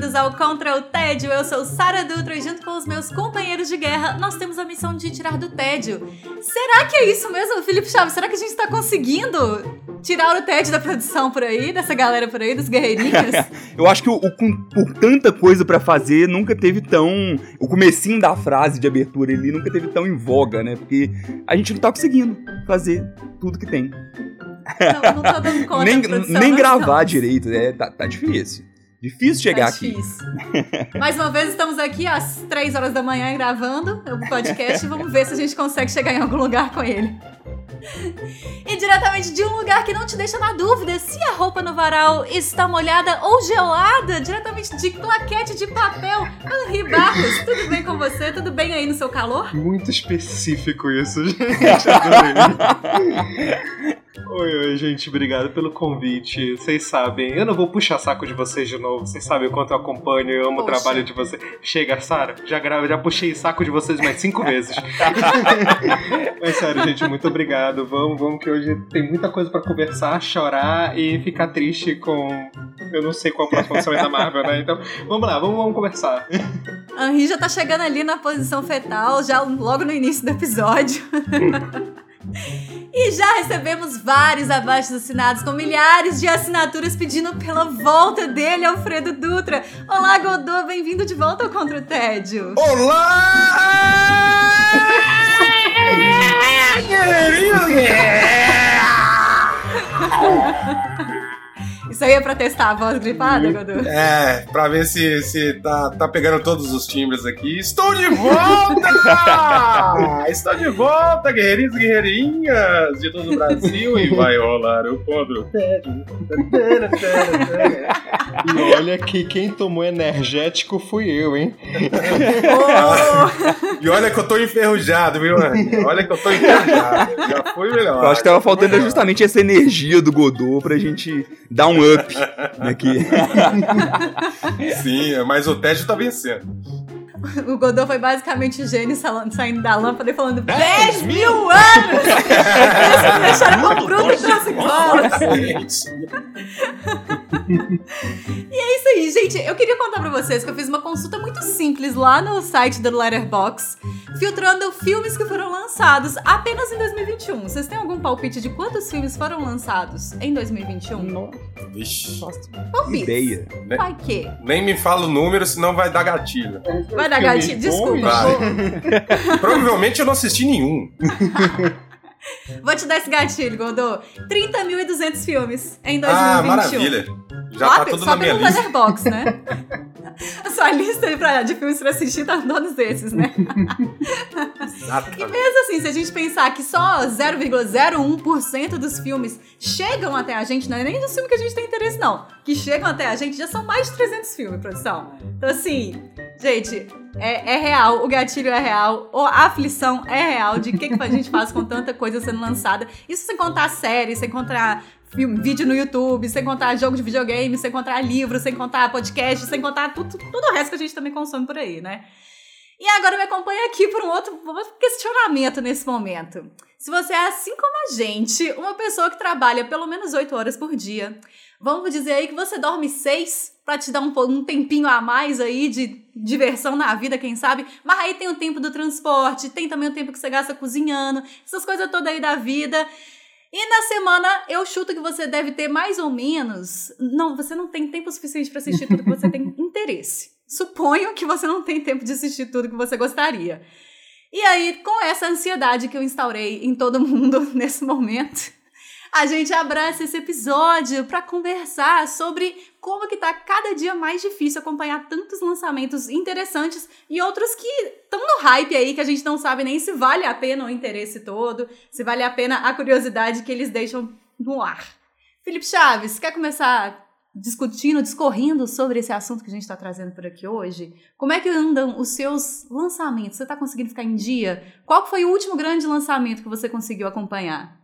Bem-vindos ao Contra o Tédio. Eu sou Sara Dutra e junto com os meus companheiros de guerra, nós temos a missão de tirar do tédio. Será que é isso mesmo, Felipe Chaves? Será que a gente tá conseguindo tirar o tédio da produção por aí, dessa galera por aí, dos guerreirinhos? Eu acho que o, o com, por tanta coisa pra fazer, nunca teve tão. O comecinho da frase de abertura ali nunca teve tão em voga, né? Porque a gente não tá conseguindo fazer tudo que tem. Não, não tô dando conta nem produção, nem gravar estamos. direito, é, tá, tá difícil. Difícil chegar Tá aqui. difícil. Mais uma vez estamos aqui às 3 horas da manhã gravando o podcast e vamos ver se a gente consegue chegar em algum lugar com ele. E diretamente de um lugar que não te deixa na dúvida se a roupa no varal está molhada ou gelada, diretamente de claquete de papel, Henri Barros, tudo bem com você? Tudo bem aí no seu calor? Muito específico isso, gente. Adorei. Oi, oi, gente. Obrigado pelo convite. Vocês sabem, eu não vou puxar saco de vocês de novo. Vocês sabem o quanto eu acompanho, eu amo o Poxa. trabalho de vocês. Chega, Sara. Já, gra- já puxei saco de vocês mais cinco vezes. Mas sério, gente, muito obrigado. Vamos, vamos que hoje tem muita coisa pra conversar, chorar e ficar triste com. Eu não sei qual é o próximo lançamento da Marvel, né? Então, vamos lá, vamos, vamos conversar. Henri já tá chegando ali na posição fetal, já logo no início do episódio. E já recebemos vários abaixo assinados com milhares de assinaturas pedindo pela volta dele, Alfredo Dutra. Olá, Godô, bem-vindo de volta ao Contra o Tédio. Olá! aí é pra testar a voz gripada, Godô? É, pra ver se, se tá, tá pegando todos os timbres aqui. Estou de volta! Estou de volta, guerreirinhos e guerreirinhas de todo o Brasil. E vai rolar o quadro. E olha que quem tomou energético fui eu, hein? Oh, E olha que eu tô enferrujado, viu, Anny? Olha que eu tô enferrujado. Já foi melhor. Eu acho que tava faltando justamente essa energia do Godot pra gente dar um up aqui. Sim, mas o Ted tá vencendo. o Godô foi basicamente o gênio saindo da lâmpada e falando 10 mil anos! Eles me deixaram com bruto transexual. E é isso aí, gente. Eu queria contar pra vocês que eu fiz uma consulta muito simples lá no site do Letterboxd, filtrando filmes que foram lançados apenas em 2021. Vocês têm algum palpite de quantos filmes foram lançados em 2021? Vixe. Palpite. Ideia. Vai que? Nem me fala o número, senão vai dar gatilho. Vai dar gatilho? Desculpa. Provavelmente eu não assisti nenhum. Vou te dar esse gatilho, Godô. 30.200 filmes em 2021. Ah, maravilha. Já Só tá tudo só na minha lista. Letterboxd, né? A sua lista pra- de filmes pra assistir tá todos esses, né? E Exatamente. mesmo assim, se a gente pensar que só 0,01% dos filmes chegam até a gente, não é nem dos filmes que a gente tem interesse, não. Que chegam até a gente, já são mais de 300 filmes, produção. Então, assim, gente, é, é real, o gatilho é real, a aflição é real de o que, que a gente faz com tanta coisa sendo lançada. Isso sem contar séries, sem contar filme, vídeo no YouTube, sem contar jogo de videogame, sem contar livro, sem contar podcast, sem contar tudo, tudo o resto que a gente também consome por aí, né? E agora me acompanha aqui por um outro, questionamento nesse momento. Se você é assim como a gente, uma pessoa que trabalha pelo menos 8 horas por dia, vamos dizer aí que você dorme 6 pra te dar um, um tempinho a mais aí de diversão na vida, quem sabe? Mas aí tem o tempo do transporte, tem também o tempo que você gasta cozinhando, essas coisas todas aí da vida. E na semana eu chuto que você deve ter mais ou menos. Não, você não tem tempo suficiente pra assistir tudo que você tem interesse. Suponho que você não tem tempo de assistir tudo que você gostaria. E aí, com essa ansiedade que eu instaurei em todo mundo nesse momento, a gente abraça esse episódio para conversar sobre como que tá cada dia mais difícil acompanhar tantos lançamentos interessantes e outros que estão no hype aí que a gente não sabe nem se vale a pena o interesse todo, se vale a pena a curiosidade que eles deixam no ar. Felipe Chaves, quer começar discutindo, discorrendo sobre esse assunto que a gente está trazendo por aqui hoje, como é que andam os seus lançamentos? Você está conseguindo ficar em dia? Qual foi o último grande lançamento que você conseguiu acompanhar?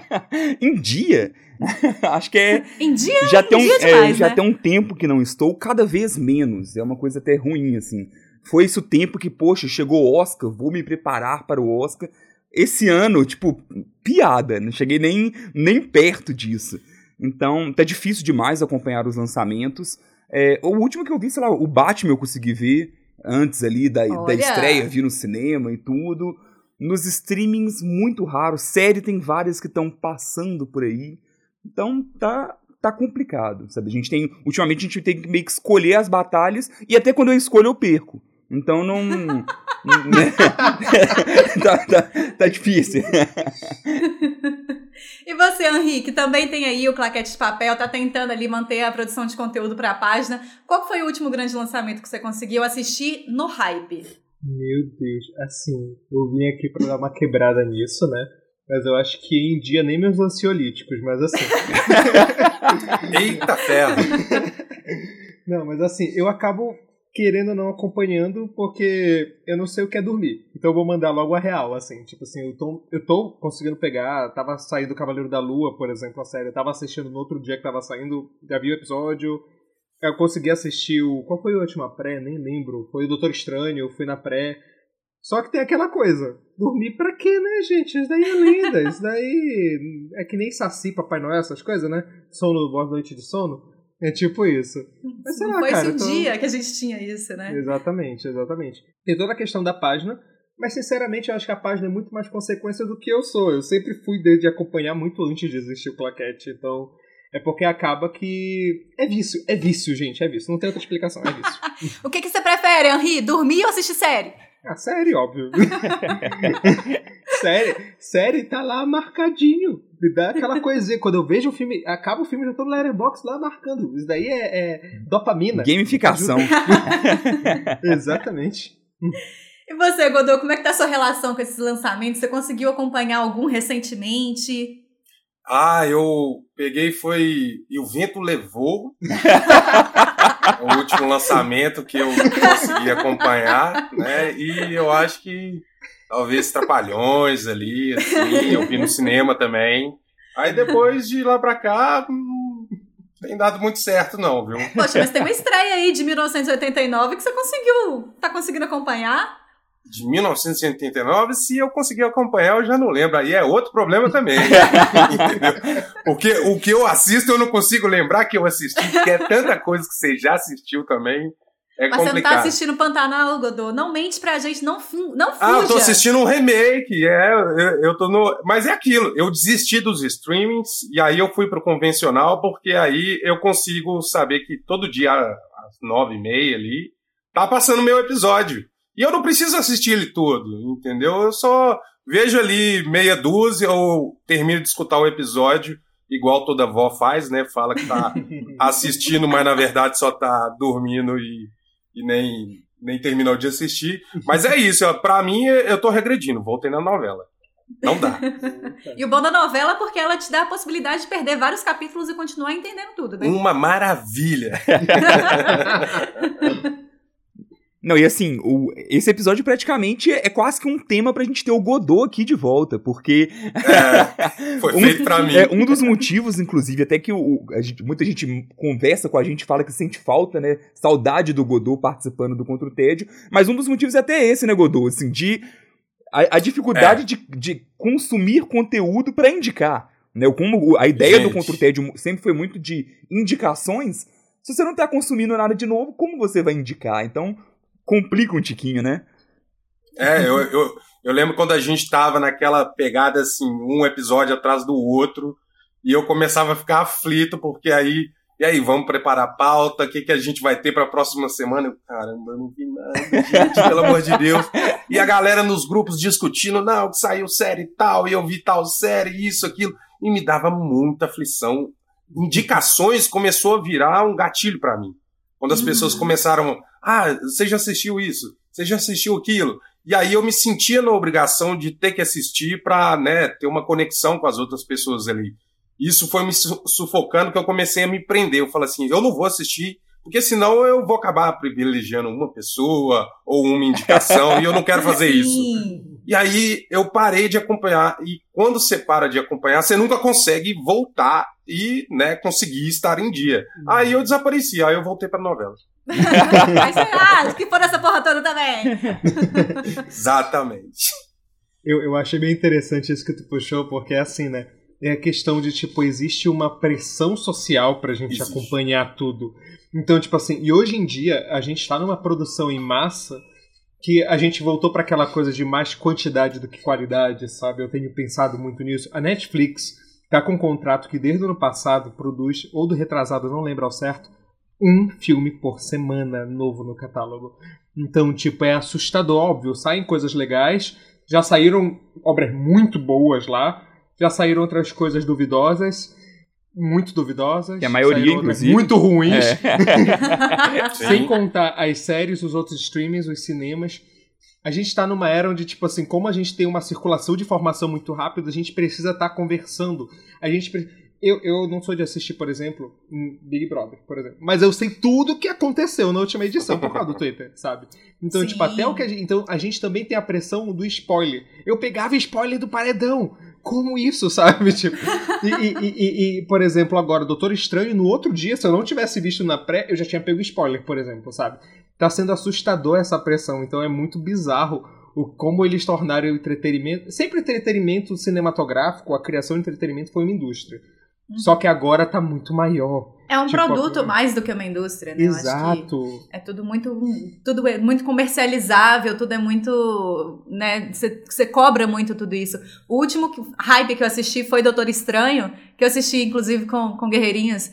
em dia? Acho que é. Em dia? Já, tem, um, dia demais, é, já né? tem um tempo que não estou, cada vez menos. É uma coisa até ruim, assim. Foi esse o tempo que, poxa, chegou o Oscar, vou me preparar para o Oscar. Esse ano, tipo, piada, não cheguei nem, nem perto disso. Então, tá difícil demais acompanhar os lançamentos. É, o último que eu vi, sei lá, o Batman eu consegui ver antes ali da, da estreia, vi no cinema e tudo. Nos streamings, muito raro. Série tem várias que estão passando por aí. Então, tá, tá complicado, sabe? A gente tem, ultimamente a gente tem que meio que escolher as batalhas e até quando eu escolho eu perco. Então não. tá, tá, tá difícil. E você, Henrique, também tem aí o Claquete de Papel, tá tentando ali manter a produção de conteúdo para a página. Qual foi o último grande lançamento que você conseguiu assistir no hype? Meu Deus, assim, eu vim aqui pra dar uma quebrada nisso, né? Mas eu acho que em dia nem meus ansiolíticos, mas assim. Eita ferro! Não, mas assim, eu acabo querendo ou não acompanhando porque eu não sei o que é dormir. Então eu vou mandar logo a real, assim. Tipo assim, eu tô, eu tô conseguindo pegar. Tava saindo Cavaleiro da Lua, por exemplo, a série. Eu tava assistindo no outro dia que tava saindo, já vi o episódio. Eu consegui assistir o. Qual foi a última pré? Nem lembro. Foi o Doutor Estranho, eu fui na pré. Só que tem aquela coisa. Dormir pra quê, né, gente? Isso daí é linda. Isso daí é que nem Saci, Papai Noel, essas coisas, né? Sono, boa noite de sono. É tipo isso. Mas lá, foi cara, esse tô- dia que a gente tinha isso, né? Exatamente, exatamente. Tem toda a questão da página, mas sinceramente eu acho que a página é muito mais consequência do que eu sou. Eu sempre fui de, acompanhar muito antes de existir o Claquete, então é porque acaba que. É vício, é vício, gente, é vício. Não tem outra explicação, é vício. O que, que você prefere, Henri? Dormir ou assistir série? ah, série, óbvio. série, série tá lá marcadinho. Me dá aquela coisinha. Quando eu vejo o filme, acaba o filme, eu já tô no Letterboxd lá marcando. Isso daí é, é dopamina. Gamificação. Exatamente. E você, Godot, como é que tá a sua relação com esses lançamentos? Você conseguiu acompanhar algum recentemente? Ah, eu peguei e foi. E o vento levou. o último lançamento que eu consegui acompanhar, né? E eu acho que talvez Trapalhões ali, assim, eu vi no cinema também. Aí depois de lá pra cá, hum, tem dado muito certo, não, viu? Poxa, mas tem uma estreia aí de 1989 que você conseguiu. Tá conseguindo acompanhar? De 1989, se eu conseguir acompanhar, eu já não lembro. Aí é outro problema também. Porque o que eu assisto, eu não consigo lembrar que eu assisti, porque é tanta coisa que você já assistiu também. É Mas você não complicado. tá assistindo Pantanal, Godot? Não mente pra gente, não, fu- não fuja. Ah, eu tô assistindo um remake, é, eu, eu tô no... Mas é aquilo, eu desisti dos streamings e aí eu fui pro convencional porque aí eu consigo saber que todo dia às nove e meia ali tá passando meu episódio. E eu não preciso assistir ele todo, entendeu? Eu só vejo ali meia dúzia ou termino de escutar o episódio igual toda avó faz, né? Fala que tá assistindo, mas na verdade só tá dormindo e, e nem, nem terminou de assistir. Mas é isso, ó, pra mim eu tô regredindo, voltei na novela. Não dá. E o bom da novela é porque ela te dá a possibilidade de perder vários capítulos e continuar entendendo tudo, né? Uma maravilha. Não, e assim, o, esse episódio praticamente é quase que um tema pra gente ter o Godot aqui de volta, porque É, foi Um- feito pra mim. é um dos motivos, inclusive, até que o, gente- muita gente conversa com a gente, fala que sente falta, né? Saudade do Godot participando do Contra o Tédio, mas um dos motivos é até esse, né, Godot? Assim, de. A, a dificuldade É. de, de consumir conteúdo pra indicar. Né? Como a ideia do Gente. Contra o Tédio sempre foi muito de indicações. Se você não tá consumindo nada de novo, como você vai indicar? Então, complica um tiquinho, né? É, eu, eu, eu lembro quando a gente tava naquela pegada assim, um episódio atrás do outro, e eu começava a ficar aflito, porque aí, e aí, vamos preparar a pauta, o que, que a gente vai ter pra próxima semana? Eu, caramba, eu não vi nada, gente, pelo amor de Deus. E a galera nos grupos discutindo, não, que saiu série tal, e eu vi tal série, isso, aquilo, e me dava muita aflição. Indicações começou a virar um gatilho pra mim. Quando as pessoas começaram, ah, você já assistiu isso? Você já assistiu aquilo? E aí eu me sentia na obrigação de ter que assistir para né, ter uma conexão com as outras pessoas ali. isso foi me sufocando que eu comecei a me prender. Eu falei assim, eu não vou assistir, porque senão eu vou acabar privilegiando uma pessoa ou uma indicação e eu não quero fazer isso. E aí eu parei de acompanhar e quando você para de acompanhar, você nunca consegue voltar e, né, conseguir estar em dia. Aí eu desapareci, aí eu voltei para novela. Mas, ah, que for essa porra toda também. Exatamente. Eu, eu achei bem interessante isso que tu puxou, porque é assim, né? É a questão de, tipo, existe uma pressão social pra gente existe. acompanhar tudo. Então, tipo assim, e hoje em dia a gente tá numa produção em massa que a gente voltou para aquela coisa de mais quantidade do que qualidade, sabe? Eu tenho pensado muito nisso. A Netflix tá com um contrato que desde o ano passado produz, ou do retrasado, não lembro ao certo, um filme por semana novo no catálogo. Então, tipo, é assustador, óbvio. Saem coisas legais, já saíram obras muito boas lá, já saíram outras coisas duvidosas, muito duvidosas. Que a maioria, inclusive. Muito ruins. É. Sem contar as séries, os outros streamings, os cinemas. A gente está numa era onde, tipo assim, como a gente tem uma circulação de informação muito rápida, a gente precisa estar tá conversando. A gente eu, eu não sou de assistir, por exemplo, Big Brother, por exemplo. Mas eu sei tudo o que aconteceu na última edição por causa do Twitter, sabe? Então, Sim. tipo, até o que a gente. Então, a gente também tem a pressão do spoiler. Eu pegava spoiler do paredão. Como isso, sabe? Tipo, e, e, e, e, por exemplo, agora, Doutor Estranho, no outro dia, se eu não tivesse visto na pré, eu já tinha pego spoiler, por exemplo, sabe? Tá sendo assustador essa pressão, então é muito bizarro o como eles tornaram o entretenimento. Sempre entretenimento cinematográfico, a criação de entretenimento foi uma indústria. Só que agora tá muito maior. É um tipo, produto a... mais do que uma indústria, né? Exato. é tudo muito, tudo é muito comercializável, tudo é muito, né? Você cobra muito tudo isso. O último hype que eu assisti foi Doutor Estranho, que eu assisti inclusive com, com guerreirinhas.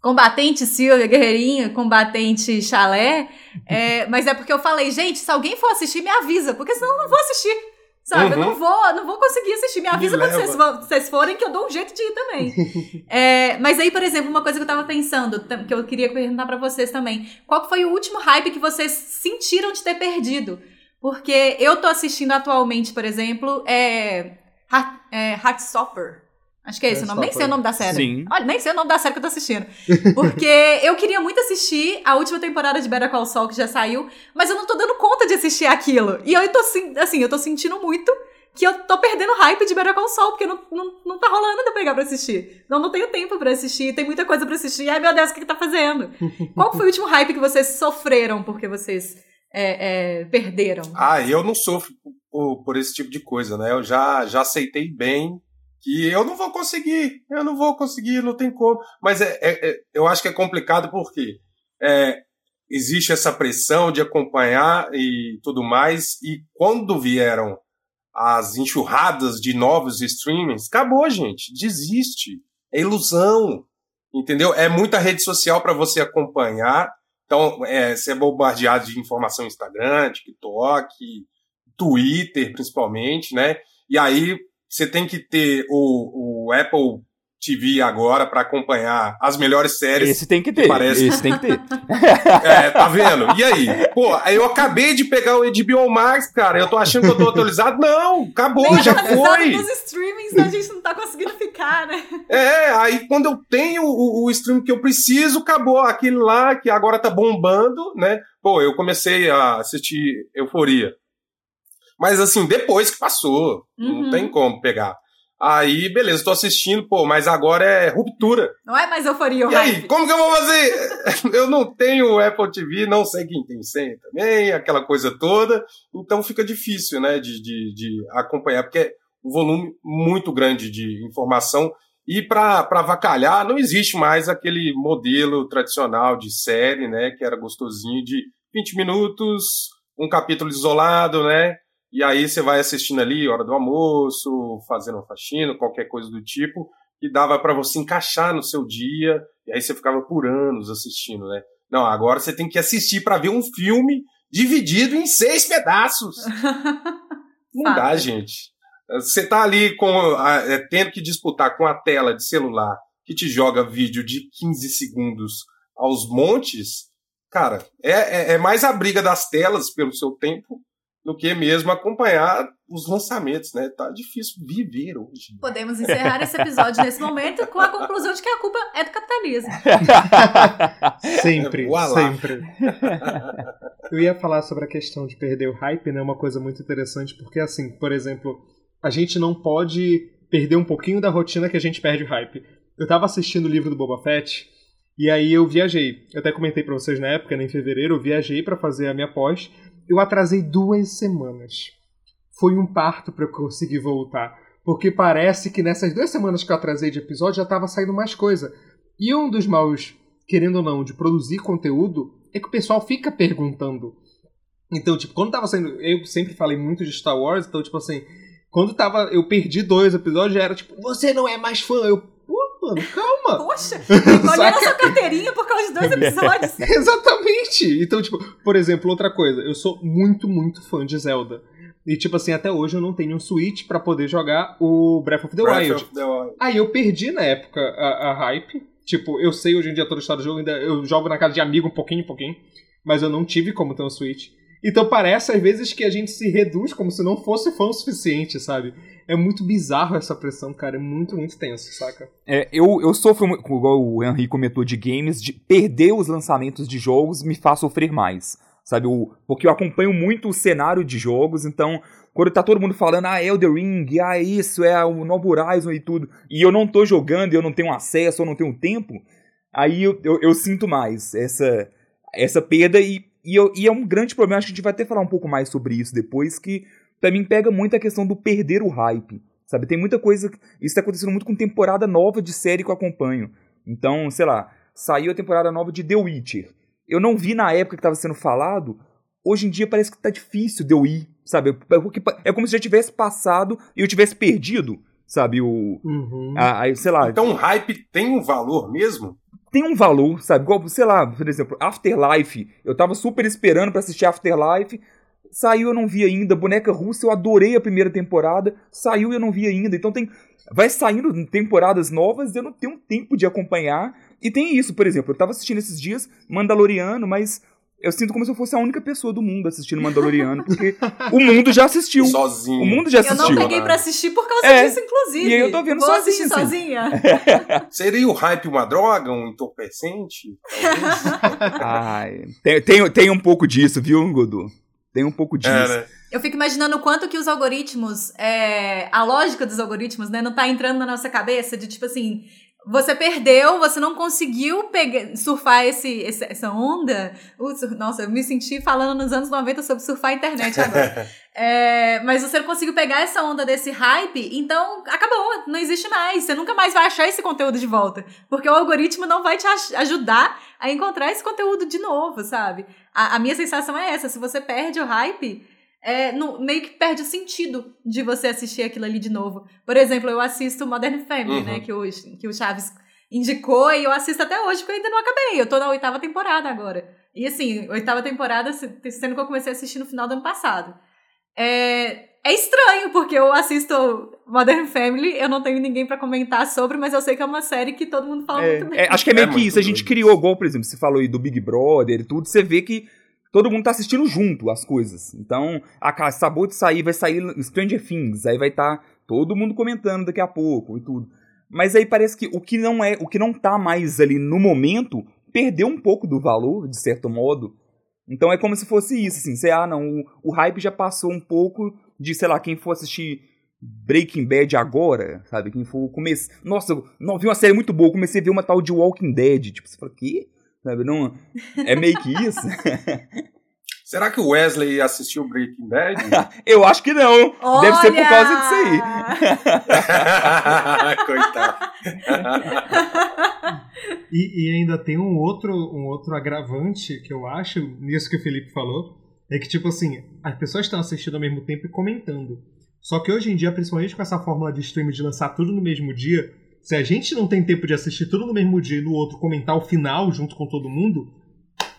Combatente Silvia, Guerreirinha, Combatente Chalé. É, mas é porque eu falei, gente, se alguém for assistir, me avisa, porque senão eu não vou assistir. Sabe? Uhum. Eu não vou, não vou conseguir assistir. Me avisa Me quando vocês, vocês, forem que eu dou um jeito de ir também. é, mas aí, por exemplo, uma coisa que eu tava pensando, que eu queria perguntar para vocês também. Qual foi o último hype que vocês sentiram de ter perdido? Porque eu tô assistindo atualmente, por exemplo, é, Heart, é Heartstopper. Acho que é esse o nome. Nem sei o nome da série. Sim. Olha, nem sei o nome da série que eu tô assistindo. Porque eu queria muito assistir a última temporada de Better Call Saul, que já saiu, mas eu não tô dando conta de assistir aquilo. E eu tô, assim, eu tô sentindo muito que eu tô perdendo hype de Better Call Saul, porque não, não, não tá rolando de eu pegar pra assistir. Não, não tenho tempo pra assistir, tem muita coisa pra assistir. Ai, meu Deus, o que que tá fazendo? Qual foi o último hype que vocês sofreram porque vocês é, é, perderam? Ah, eu não sofro por, por, esse tipo de coisa, né? Eu já, já aceitei bem que eu não vou conseguir, eu não vou conseguir, não tem como. Mas é, é, é eu acho que é complicado porque é, existe essa pressão de acompanhar e tudo mais, e quando vieram as enxurradas de novos streamings, acabou, gente, desiste. É ilusão, entendeu? É muita rede social para você acompanhar. Então, é, você é bombardeado de informação Instagram, TikTok, Twitter, principalmente, né? E aí você tem que ter o, o Apple TV agora para acompanhar as melhores séries. Esse tem que ter. Parece. Esse tem que ter. é, tá vendo? E aí? Pô, eu acabei de pegar o HBO Max, cara. Eu tô achando que eu tô atualizado. Não, acabou, Nem já foi. nos streamings a gente não tá conseguindo ficar, né? É, aí quando eu tenho o, o stream que eu preciso, acabou aquele lá que agora tá bombando, né? Pô, eu comecei a assistir Euforia. Mas assim, depois que passou, uhum. não tem como pegar. Aí, beleza, tô assistindo, pô, mas agora é ruptura. Não é mais euforia E aí, como que eu vou fazer? eu não tenho Apple TV, não sei quem tem senha também, aquela coisa toda. Então fica difícil, né, de, de, de acompanhar, porque é um volume muito grande de informação. E para avacalhar, não existe mais aquele modelo tradicional de série, né, que era gostosinho de 20 minutos, um capítulo isolado, né? E aí você vai assistindo ali, hora do almoço, fazendo faxina, qualquer coisa do tipo, e dava para você encaixar no seu dia, e aí você ficava por anos assistindo, né? Não, agora você tem que assistir para ver um filme dividido em seis pedaços. Não dá, gente. Você tá ali com é, tendo que disputar com a tela de celular que te joga vídeo de 15 segundos aos montes, cara, é, é, é mais a briga das telas pelo seu tempo do que mesmo acompanhar os lançamentos, né? Tá difícil viver hoje. Podemos encerrar esse episódio nesse momento com a conclusão de que a culpa é do capitalismo. sempre, sempre. Eu ia falar sobre a questão de perder o hype, né? Uma coisa muito interessante, porque assim, por exemplo, a gente não pode perder um pouquinho da rotina que a gente perde o hype. Eu tava assistindo o livro do Boba Fett e aí eu viajei. Eu até comentei pra vocês na época, né, em fevereiro, eu viajei pra fazer a minha pós. Eu atrasei duas semanas. Foi um parto pra eu conseguir voltar. Porque parece que nessas duas semanas que eu atrasei de episódio já tava saindo mais coisa. E um dos maus, querendo ou não, de produzir conteúdo é que o pessoal fica perguntando. Então, tipo, quando tava saindo. Eu sempre falei muito de Star Wars, então, tipo assim. Quando tava. Eu perdi dois episódios, já era tipo, você não é mais fã. Eu, mano, calma. Poxa, olhando a sua carteirinha por causa de dois episódios. Exatamente! Então, tipo, por exemplo, outra coisa, eu sou muito, muito fã de Zelda. E, tipo assim, até hoje eu não tenho um Switch pra poder jogar o Breath of the Breath Wild. of the Wild. Aí eu perdi na época a, a hype. Tipo, eu sei hoje em dia toda a história do jogo, ainda eu jogo na casa de amigo um pouquinho, um pouquinho. Mas eu não tive como ter um Switch. Então parece às vezes que a gente se reduz como se não fosse fã o suficiente, sabe? É muito bizarro essa pressão, cara. É muito, muito tenso, saca? É, eu, eu sofro, igual o Henry comentou de games, de perder os lançamentos de jogos me faz sofrer mais. Sabe, porque eu acompanho muito o cenário de jogos, então, quando tá todo mundo falando, ah, Elder Ring, ah, isso, é o novo Horizon e tudo, e eu não tô jogando, eu não tenho acesso, eu não tenho tempo, aí eu, eu, eu sinto mais essa, essa perda, e, e, eu- e é um grande problema, acho que a gente vai até falar um pouco mais sobre isso depois, que pra mim pega muito a questão do perder o hype. Sabe, tem muita coisa. Isso tá acontecendo muito com temporada nova de série que eu acompanho. Então, sei lá, saiu a temporada nova de The Witcher. Eu não vi na época que tava sendo falado. Hoje em dia parece que tá difícil de eu ir, sabe? Porque é como se já tivesse passado e eu tivesse perdido, sabe? O. Uhum. A, a- sei lá, Então o hype tem um valor mesmo? tem um valor, sabe? Igual, sei lá, por exemplo, Afterlife. Eu tava super esperando pra assistir Afterlife. Saiu, eu não vi ainda. Boneca Russa, eu adorei a primeira temporada. Saiu e eu não vi ainda. Então tem. Vai saindo temporadas novas, eu não tenho tempo de acompanhar. E tem isso, por exemplo, eu tava assistindo esses dias Mandaloriano, mas eu sinto como se eu fosse a única pessoa do mundo assistindo Mandaloriano, porque o mundo já assistiu. Sozinho. O mundo já Eu não assistiu. peguei pra assistir por causa É. disso, inclusive. E aí eu tô vendo Vou sozinho, assistir assim. sozinha. Seria o hype uma droga, um entorpecente? Ai, tem, tem, tem um pouco disso, viu, Godô? Tem um pouco disso. é, né? Eu fico imaginando o quanto que os algoritmos, é, a lógica dos algoritmos, né, não tá entrando na nossa cabeça de tipo assim, você perdeu, você não conseguiu pegar, surfar esse, essa onda. Nossa, eu me senti falando nos anos 90 sobre surfar a internet agora. É, mas você não conseguiu pegar essa onda desse hype, então acabou, não existe mais. Você nunca mais vai achar esse conteúdo de volta. Porque o algoritmo não vai te aj- ajudar a encontrar esse conteúdo de novo, sabe? A, a minha sensação é essa: se você perde o hype, é, no- meio que perde o sentido de você assistir aquilo ali de novo. Por exemplo, eu assisto Modern Family, Uhum. né? Que o, que o Chaves indicou e eu assisto até hoje, porque eu ainda não acabei. Eu tô na oitava temporada agora. E assim, oitava temporada, se- sendo que eu comecei a assistir no final do ano passado. É, é estranho, porque eu assisto Modern Family, eu não tenho ninguém pra comentar sobre, mas eu sei que é uma série que todo mundo fala É, muito bem. é, acho que é meio É que isso. A gente criou, igual, por exemplo, você falou aí do Big Brother e tudo, você vê que todo mundo tá assistindo junto as coisas. Então, acabou de sair, vai sair Stranger Things, aí vai estar todo mundo comentando daqui a pouco e tudo. Mas aí parece que o que não é, o que não tá mais ali no momento, perdeu um pouco do valor, de certo modo. Então é como se fosse isso, assim, você, ah, não, o, o hype já passou um pouco de, sei lá, quem for assistir Breaking Bad agora, sabe? Quem for começar. Nossa, não vi uma série muito boa, comecei a ver uma tal de Walking Dead. Tipo, você fala, que? Sabe? Não, é meio que isso. Será que o Wesley assistiu Breaking Bad? eu acho que não. Deve ser por causa disso aí. aí. Coitado. E, e ainda tem um outro, um outro agravante que eu acho, nisso que o Felipe falou, é que, tipo assim, as pessoas estão assistindo ao mesmo tempo e comentando. Só que hoje em dia, principalmente com essa fórmula de streaming de lançar tudo no mesmo dia, se a gente não tem tempo de assistir tudo no mesmo dia e no outro comentar o final junto com todo mundo,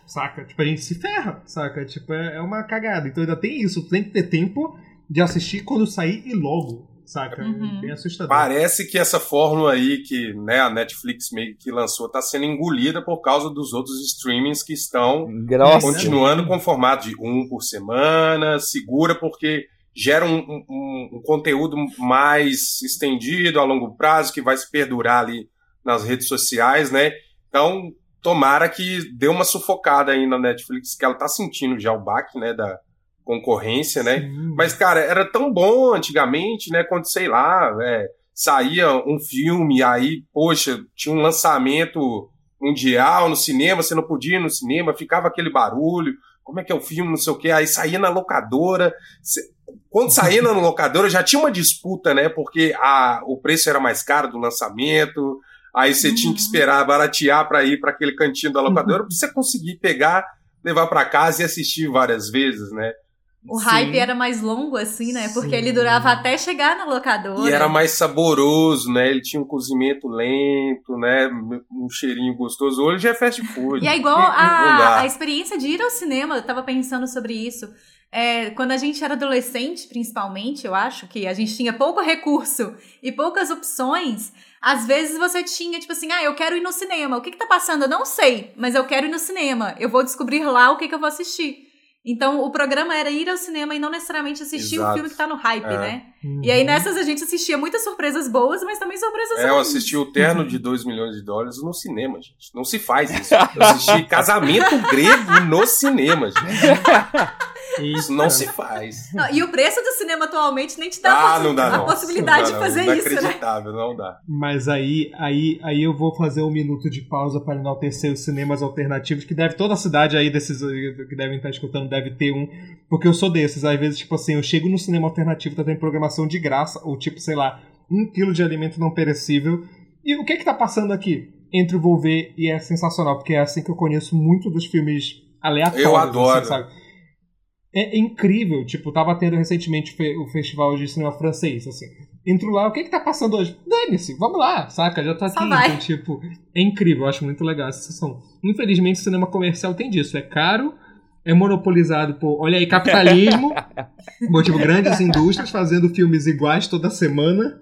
saca? Tipo, a gente se ferra, saca? Tipo, é, é uma cagada. Então ainda tem isso, tu tem que ter tempo de assistir quando sair e logo, saca? Uhum. Bem assustador. Parece que essa fórmula aí que né, a Netflix meio que lançou está sendo engolida por causa dos outros streamings que estão Grossa. continuando com formato de um por semana, segura porque gera um, um- um conteúdo mais estendido a longo prazo que vai se perdurar ali nas redes sociais, né? Então, tomara que dê uma sufocada aí na Netflix, que ela tá sentindo já o baque, né, da concorrência, né? Sim. Mas, cara, era tão bom antigamente, né? Quando, sei lá, é, saía um filme, aí, poxa, tinha um lançamento mundial no cinema, você não podia ir no cinema, ficava aquele barulho, como é que é o filme, não sei o quê, aí saía na locadora. cê- Quando saía na locadora já tinha uma disputa, né? Porque a, o preço era mais caro do lançamento, aí você tinha que Uhum. esperar baratear para ir para aquele cantinho da locadora pra você conseguir pegar, levar para casa e assistir várias vezes, né? O Sim. hype era mais longo, assim, né? Porque Sim. ele durava até chegar na locadora. E era mais saboroso, né? Ele tinha um cozimento lento, né? Um cheirinho gostoso. Hoje já é fast food. E é igual a, a experiência de ir ao cinema, eu tava pensando sobre isso. É, quando a gente era adolescente, principalmente, eu acho que a gente tinha pouco recurso e poucas opções. Às vezes você tinha, tipo assim, ah, eu quero ir no cinema. O que que tá passando? Eu não sei, mas eu quero ir no cinema. Eu vou descobrir lá o que que eu vou assistir. Então, o programa era ir ao cinema e não necessariamente assistir o Exato. filme que tá no hype, É. né? Uhum. E aí, nessas, a gente assistia muitas surpresas boas, mas também surpresas É, eu assisti o Terno de 2 milhões de dólares no cinema, gente. Não se faz isso. Eu assisti Casamento Grego no cinema, gente. Isso não se faz. Não, e o preço do cinema atualmente nem te dá a, Ah, possi- não dá a não. possibilidade Não dá, de não. fazer isso, né? Inacreditável, não dá. Mas aí, aí, aí eu vou fazer um minuto de pausa para enaltecer os cinemas alternativos, que deve toda a cidade aí desses que devem estar escutando deve ter um, porque eu sou desses. Às vezes, tipo assim, eu chego no cinema alternativo, tá tendo programação de graça, ou tipo, sei lá, um quilo de alimento não perecível. E o que que tá passando aqui? Entre o vou ver e é sensacional, porque é assim que eu conheço muito dos filmes aleatórios. Eu adoro. assim, sabe? É incrível, tipo, tava tendo recentemente o festival de cinema francês, assim. Entro lá, o que que tá passando hoje? Dane-se, vamos lá, saca? Já tá aqui. Então, tipo, é incrível, eu acho muito legal essa sessão. Infelizmente, o cinema comercial tem disso. É caro, é monopolizado por, olha aí, capitalismo, tipo, grandes indústrias fazendo filmes iguais toda semana.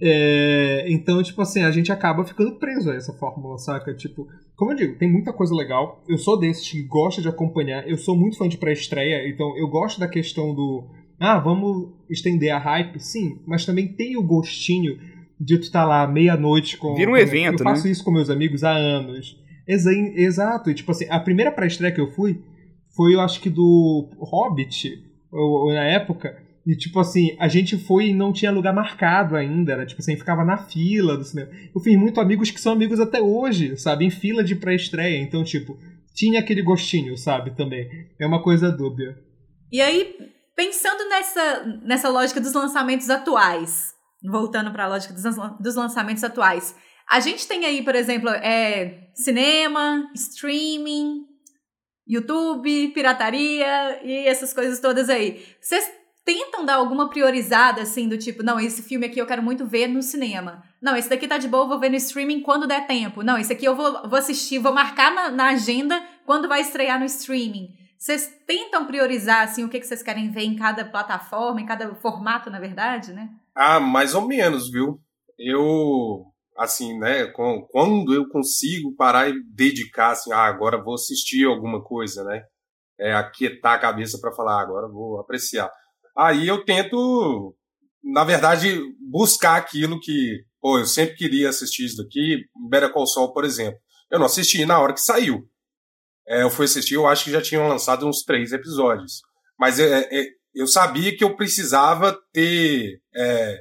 É, então, tipo assim, a gente acaba ficando preso a essa fórmula, saca? Tipo, como eu digo, tem muita coisa legal. Eu sou desses que gosta de acompanhar. Eu sou muito fã de pré-estreia, então eu gosto da questão do. Ah, vamos estender a hype, sim, mas também tem o gostinho de tu estar lá meia-noite com. Vira um evento, Eu faço isso com meus amigos há anos. Exa exato. E tipo assim, a primeira pré-estreia que eu fui foi, eu acho que do Hobbit, ou, ou na época. E, tipo assim, a gente foi e não tinha lugar marcado ainda. Era, tipo assim, ficava na fila do cinema. Eu fiz muito amigos que são amigos até hoje, sabe? Em fila de pré-estreia. Então, tipo, tinha aquele gostinho, sabe? Também. É uma coisa dúbia. E aí, pensando nessa, nessa lógica dos lançamentos atuais, voltando para a lógica dos, dos lançamentos atuais, a gente tem aí, por exemplo, é, cinema, streaming, YouTube, pirataria e essas coisas todas aí. Vocês tentam dar alguma priorizada, assim, do tipo, não, esse filme aqui eu quero muito ver no cinema. Não, esse daqui tá de boa, eu vou ver no streaming quando der tempo. Não, esse aqui eu vou, vou assistir, vou marcar na, na agenda quando vai estrear no streaming. Vocês tentam priorizar, assim, o que, que vocês querem ver em cada plataforma, em cada formato, na verdade, né? Ah, mais ou menos, viu? Eu, assim, né, quando eu consigo parar e dedicar, assim, ah, agora vou assistir alguma coisa, né? É, aquietar a cabeça para falar, ah, agora vou apreciar. Aí eu tento, na verdade, buscar aquilo que, pô, eu sempre queria assistir isso daqui, Better Call Saul, por exemplo. Eu não assisti na hora que saiu. É, eu fui assistir, eu acho que já tinham lançado uns três episódios. Mas é, é, eu sabia que eu precisava ter é,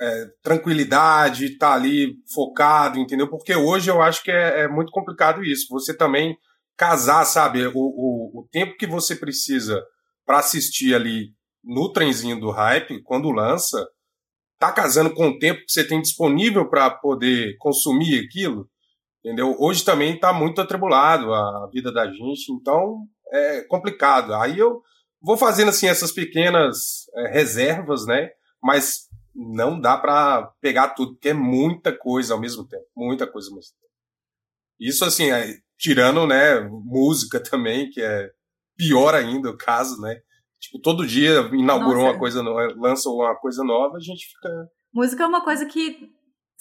é, tranquilidade, estar ali focado, entendeu? Porque hoje eu acho que é, é muito complicado isso. Você também casar, sabe? O, o, o tempo que você precisa para assistir ali no trenzinho do hype, quando lança, tá casando com o tempo que você tem disponível para poder consumir aquilo, entendeu? Hoje também está muito atribulado a vida da gente, então é complicado. Aí eu vou fazendo assim essas pequenas é, reservas, né? Mas não dá para pegar tudo, porque é muita coisa ao mesmo tempo, muita coisa ao mesmo tempo. Isso assim, é, tirando, né, música também, que é pior ainda o caso, né? Tipo, todo dia inaugurou Nossa. uma coisa nova, lança uma coisa nova, a gente fica. Música é uma coisa que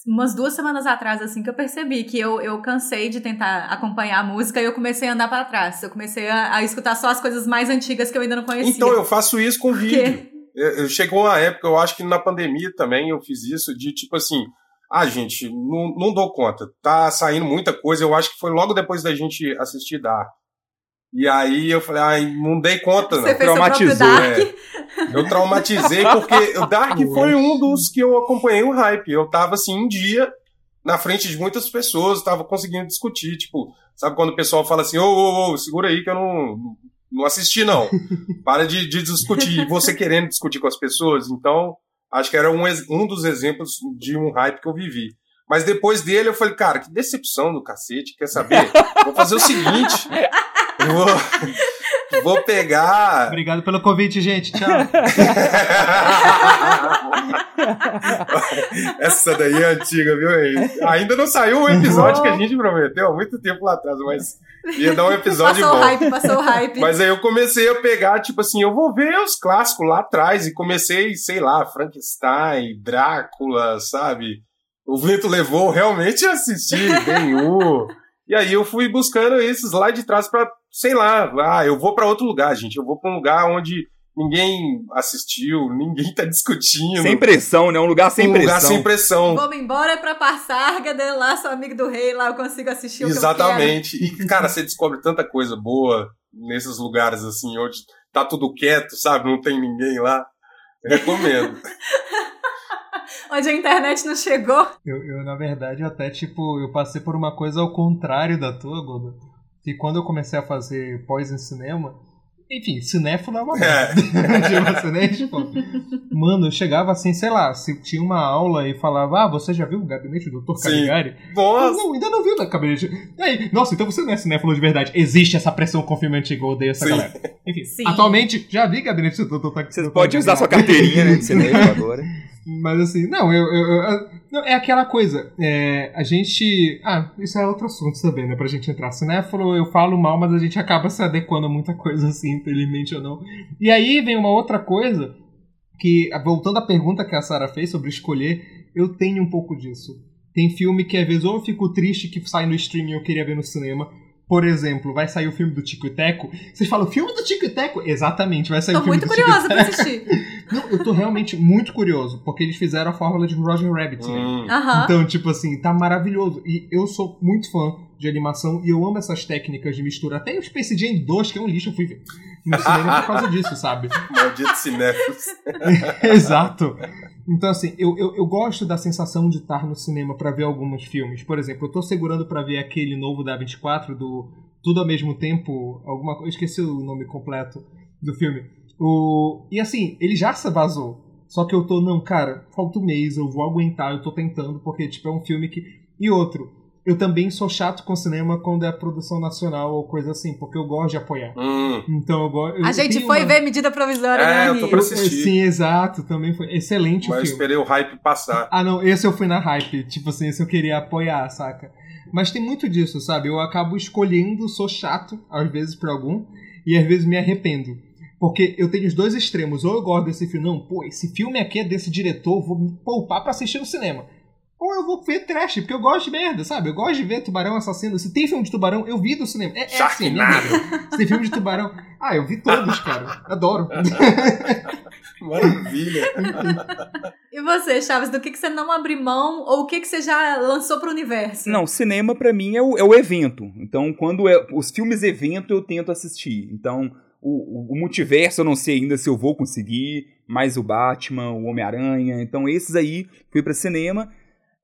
umas duas semanas atrás, assim, que eu percebi que eu, eu cansei de tentar acompanhar a música e eu comecei a andar pra trás. Eu comecei a, a escutar só as coisas mais antigas que eu ainda não conhecia. Então, eu faço isso com vídeo. Eu- eu- Chegou uma época, eu acho que na pandemia também eu fiz isso, de tipo assim, ah, gente, não, não dou conta, tá saindo muita coisa, eu acho que foi logo depois da gente assistir Dark. E aí eu falei, ai, não dei conta, não. você próprio traumatizou, Dark. É. Eu traumatizei porque o Dark foi um dos que eu acompanhei o hype. Eu tava assim, um dia, na frente de muitas pessoas, tava conseguindo discutir. Tipo, sabe quando o pessoal fala assim, ô, ô, ô, segura aí que eu não, não assisti, não. Para de, de discutir. E você querendo discutir com as pessoas. Então, acho que era um, um dos exemplos de um hype que eu vivi. Mas depois dele eu falei, cara, que decepção do cacete, quer saber? Vou fazer o seguinte. Vou, vou pegar. Obrigado pelo convite, gente. Tchau. Essa daí é antiga, viu? Ainda não saiu o episódio que a gente prometeu há muito tempo lá atrás, mas ia dar um episódio Passou o bom. hype, passou o hype. Mas aí eu comecei a pegar, tipo assim, eu vou ver os clássicos lá atrás e comecei, sei lá, Frankenstein, Drácula, sabe? O vento levou realmente a assistir, Ben-Hur. E aí eu fui buscando esses lá de trás pra, sei lá, ah, eu vou pra outro lugar, gente. Eu vou pra um lugar onde ninguém assistiu, ninguém tá discutindo. Sem pressão, né? Um lugar sem um pressão. lugar sem pressão. Vamos embora pra Passarga, de lá, sou amigo do rei, lá eu consigo assistir o que eu quero. Exatamente. E, cara, você descobre tanta coisa boa nesses lugares, assim, onde tá tudo quieto, sabe? Não tem ninguém lá. Recomendo. Onde a internet não chegou. Eu, eu, na verdade, até, tipo, eu passei por uma coisa ao contrário da tua, Godo. Que quando eu comecei a fazer pós em cinema, enfim, cinéfilo é uma É. merda. assim, né? Tipo, mano, eu chegava assim, sei lá, se tinha uma aula e falava, ah, você já viu o gabinete do Dr. Caligari? Eu, Nossa! não, ainda não viu o gabinete. Aí, nossa, então você não é cinéfilo de verdade. Existe essa pressão com filme antigo, eu odeio essa Sim. galera. Enfim, Sim. atualmente, já vi gabinete do Dr. Caligari. Você pode usar sua carteirinha, né? De cinema agora. Mas assim, não, eu. eu- eu- não, é aquela coisa. é, a gente. Ah, isso é outro assunto também, né? Pra gente entrar. Cinéfilo, eu falo mal, mas a gente acaba se adequando a muita coisa assim, infelizmente ou não. E aí vem uma outra coisa que, voltando à pergunta que a Sarah fez sobre escolher, eu tenho um pouco disso. Tem filme que às vezes ou eu fico triste que sai no streaming e eu queria ver no cinema. Por exemplo, vai sair o filme do Tico e Teco. Vocês falam, filme do Tico e Teco? Exatamente, vai sair Tô o filme muito do Tico e curiosa pra Teco. assistir. Não, eu tô realmente muito curioso, porque eles fizeram a fórmula de Roger Rabbit, né? Hum. Aham. Então, tipo assim, tá maravilhoso. E eu sou muito fã de animação e eu amo essas técnicas de mistura. Até o Space Jam 2, que é um lixo, eu fui ver no cinema por causa disso, sabe? Maldito cinéfilos. Exato. Então, assim, eu, eu, eu gosto da sensação de estar no cinema pra ver alguns filmes. Por exemplo, eu tô segurando pra ver aquele novo da 24 do Tudo ao Mesmo Tempo, alguma coisa, esqueci o nome completo do filme. O, e assim, ele já se vazou. Só que eu tô, não, cara, falta um mês, eu vou aguentar, eu tô tentando, porque, tipo, é um filme que. E outro, eu também sou chato com cinema quando é produção nacional ou coisa assim, porque eu gosto de apoiar. Hum. Então eu gosto. A gente foi ver medida provisória, É, né, eu tô pra assistir. Sim, exato, também foi excelente o Mas eu filme. esperei o hype passar. Ah, não, esse eu fui na hype. Tipo assim, esse eu queria apoiar, saca? Mas tem muito disso, sabe? Eu acabo escolhendo, sou chato, às vezes, pra algum, e às vezes me arrependo. Porque eu tenho os dois extremos. Ou eu gosto desse filme, não, pô, esse filme aqui é desse diretor, vou me poupar pra assistir no cinema. Ou eu vou ver trash, porque eu gosto de merda, sabe? Eu gosto de ver tubarão assassino. Se tem filme de tubarão, eu vi do cinema. É, é assim. Se tem filme de tubarão. Ah, eu vi todos, cara. Adoro. Maravilha. E você, Chaves, do que, que você não abre mão ou o que, que você já lançou pro universo? Não, cinema pra mim é o, é o evento. Então, quando é os filmes evento, eu tento assistir. Então, o, o, o multiverso eu não sei ainda se eu vou conseguir, mais o Batman, o Homem-Aranha. Então, esses aí fui pra cinema.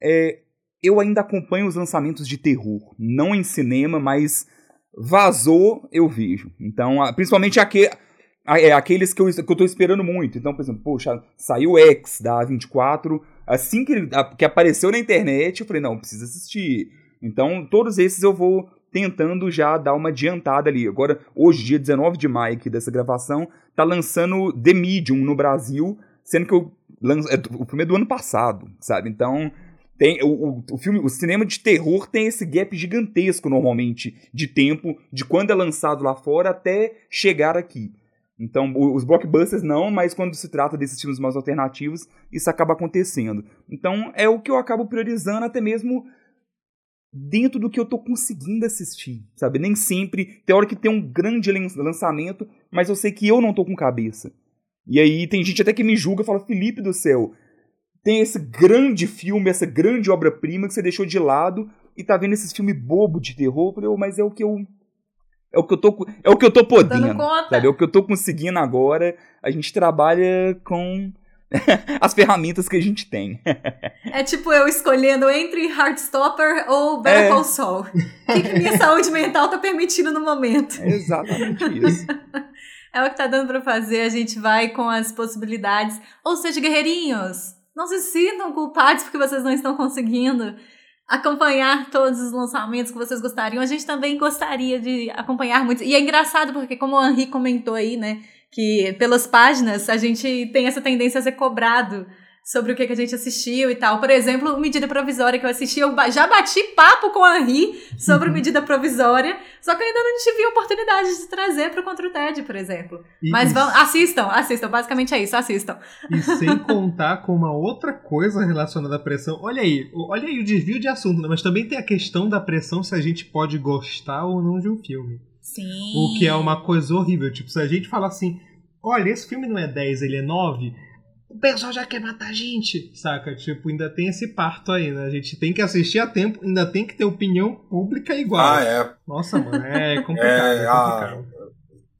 É, eu ainda acompanho os lançamentos de terror, não em cinema, mas vazou eu vejo. Então, principalmente é, aqueles que eu, que eu tô esperando muito. Então, por exemplo, poxa, saiu X da 24, assim que, que apareceu na internet, eu falei, não, preciso assistir. Então, todos esses eu vou tentando já dar uma adiantada ali. Agora, hoje, dia 19 de maio aqui dessa gravação, tá lançando The Medium no Brasil, sendo que eu lanço, é, o filme é do ano passado, sabe? Então, tem o, o, filme, o cinema de terror tem esse gap gigantesco normalmente de tempo de quando é lançado lá fora até chegar aqui. Então, os blockbusters não, mas quando se trata desses filmes mais alternativos, isso acaba acontecendo. Então, é o que eu acabo priorizando até mesmo dentro do que eu tô conseguindo assistir, sabe? Nem sempre, tem hora que tem um grande lan- lançamento, mas eu sei que eu não tô com cabeça. E aí tem gente até que me julga fala, Felipe do céu, tem esse grande filme, essa grande obra-prima que você deixou de lado e tá vendo esses filmes bobo de terror, eu falei, "Ô, mas é o que eu é o que eu tô é o que eu tô podendo, sabe? É o que eu tô conseguindo agora. A gente trabalha com as ferramentas que a gente tem. É tipo eu escolhendo entre Heartstopper ou Better É. Call Saul. O que, que minha saúde mental tá permitindo no momento? É exatamente isso. É o que tá dando pra fazer, a gente vai com as possibilidades. Ou seja, guerreirinhos, não se sintam culpados porque vocês não estão conseguindo acompanhar todos os lançamentos que vocês gostariam. A gente também gostaria de acompanhar muito. E é engraçado porque, como o Henri comentou aí, né, que pelas páginas a gente tem essa tendência a ser cobrado sobre o que, que a gente assistiu e tal. Por exemplo, o Medida Provisória que eu assisti, eu já bati papo com o Henri sobre o Medida Provisória, só que eu ainda não tive a oportunidade de trazer pro Contra o TED, por exemplo. E- Mas vão, assistam, assistam. Basicamente é isso, assistam. E sem contar com uma outra coisa relacionada à pressão. Olha aí, o- olha aí o desvio de assunto, né? mas também tem a questão da pressão se a gente pode gostar ou não de um filme. Sim. O que é uma coisa horrível. Tipo, se a gente fala assim, olha, esse filme não é 10, ele é 9, o pessoal já quer matar a gente, saca? Tipo, ainda tem esse parto aí, né? A gente tem que assistir a tempo, ainda tem que ter opinião pública igual. Ah, é. Nossa, mano, é complicado. É, É, a- complicado.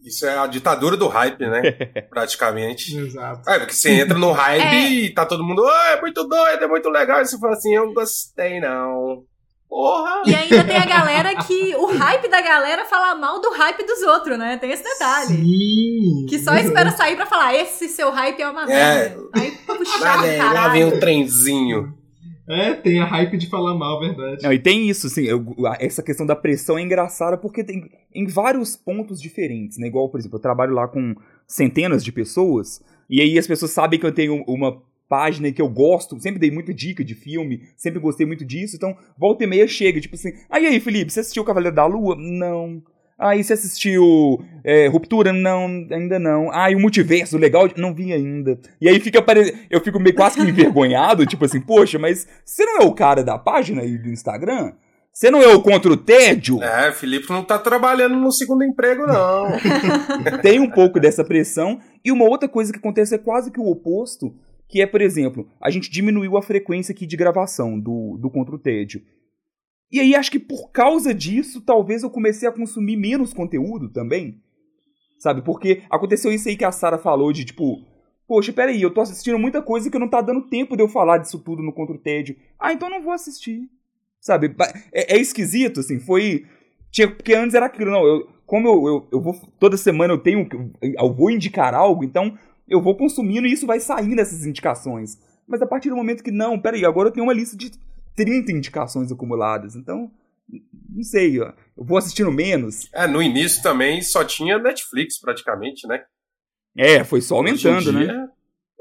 Isso é a ditadura do hype, né? Praticamente. Exato. É, porque você entra no hype É. e tá todo mundo, "Ah, é muito doido, é muito legal. E você fala assim, eu não gostei, não. Porra! E ainda tem a galera que. O hype da galera fala mal do hype dos outros, né? Tem esse detalhe. Sim. Que só espera sair pra falar, esse seu hype é uma merda. Aí puxa Lá vem, lá caralho. vem o trenzinho. É, tem a hype de falar mal, verdade. Não, e tem isso, assim, eu- essa questão da pressão é engraçada porque tem em vários pontos diferentes, né? Igual, por exemplo, eu trabalho lá com centenas de pessoas, e aí as pessoas sabem que eu tenho uma página que eu gosto, sempre dei muita dica de filme, sempre gostei muito disso, então volta e meia chega, tipo assim, aí aí, Felipe, você assistiu Cavaleiro da Lua? Não. Aí você assistiu é, Ruptura? Não, ainda não. Ah, e o Multiverso, legal? Não vi ainda. E aí fica apare... eu fico meio quase que envergonhado, tipo assim, poxa, mas você não é o cara da página aí do Instagram? Você não é o contra o tédio? É, Felipe não tá trabalhando no segundo emprego, não. Tem um pouco dessa pressão. E uma outra coisa que acontece é quase que o oposto, que é, por exemplo, a gente diminuiu a frequência aqui de gravação do, do Contra o Tédio. E aí acho que por causa disso, talvez eu comecei a consumir menos conteúdo também. Sabe? Porque aconteceu isso aí que a Sara falou de tipo, poxa, peraí, eu tô assistindo muita coisa que não tá dando tempo de eu falar disso tudo no Contra o Tédio. Ah, então não vou assistir. Sabe? É, é esquisito, assim, foi. Tinha, porque antes era aquilo, não. Eu, como eu, eu, eu vou. Toda semana eu tenho. Eu vou indicar algo, então eu vou consumindo e isso vai saindo dessas indicações. Mas a partir do momento que, não, peraí, agora eu tenho uma lista de 30 indicações acumuladas. Então, não sei, ó, eu vou assistindo menos. É, no início também só tinha Netflix praticamente, né? É, foi só aumentando, hoje em né?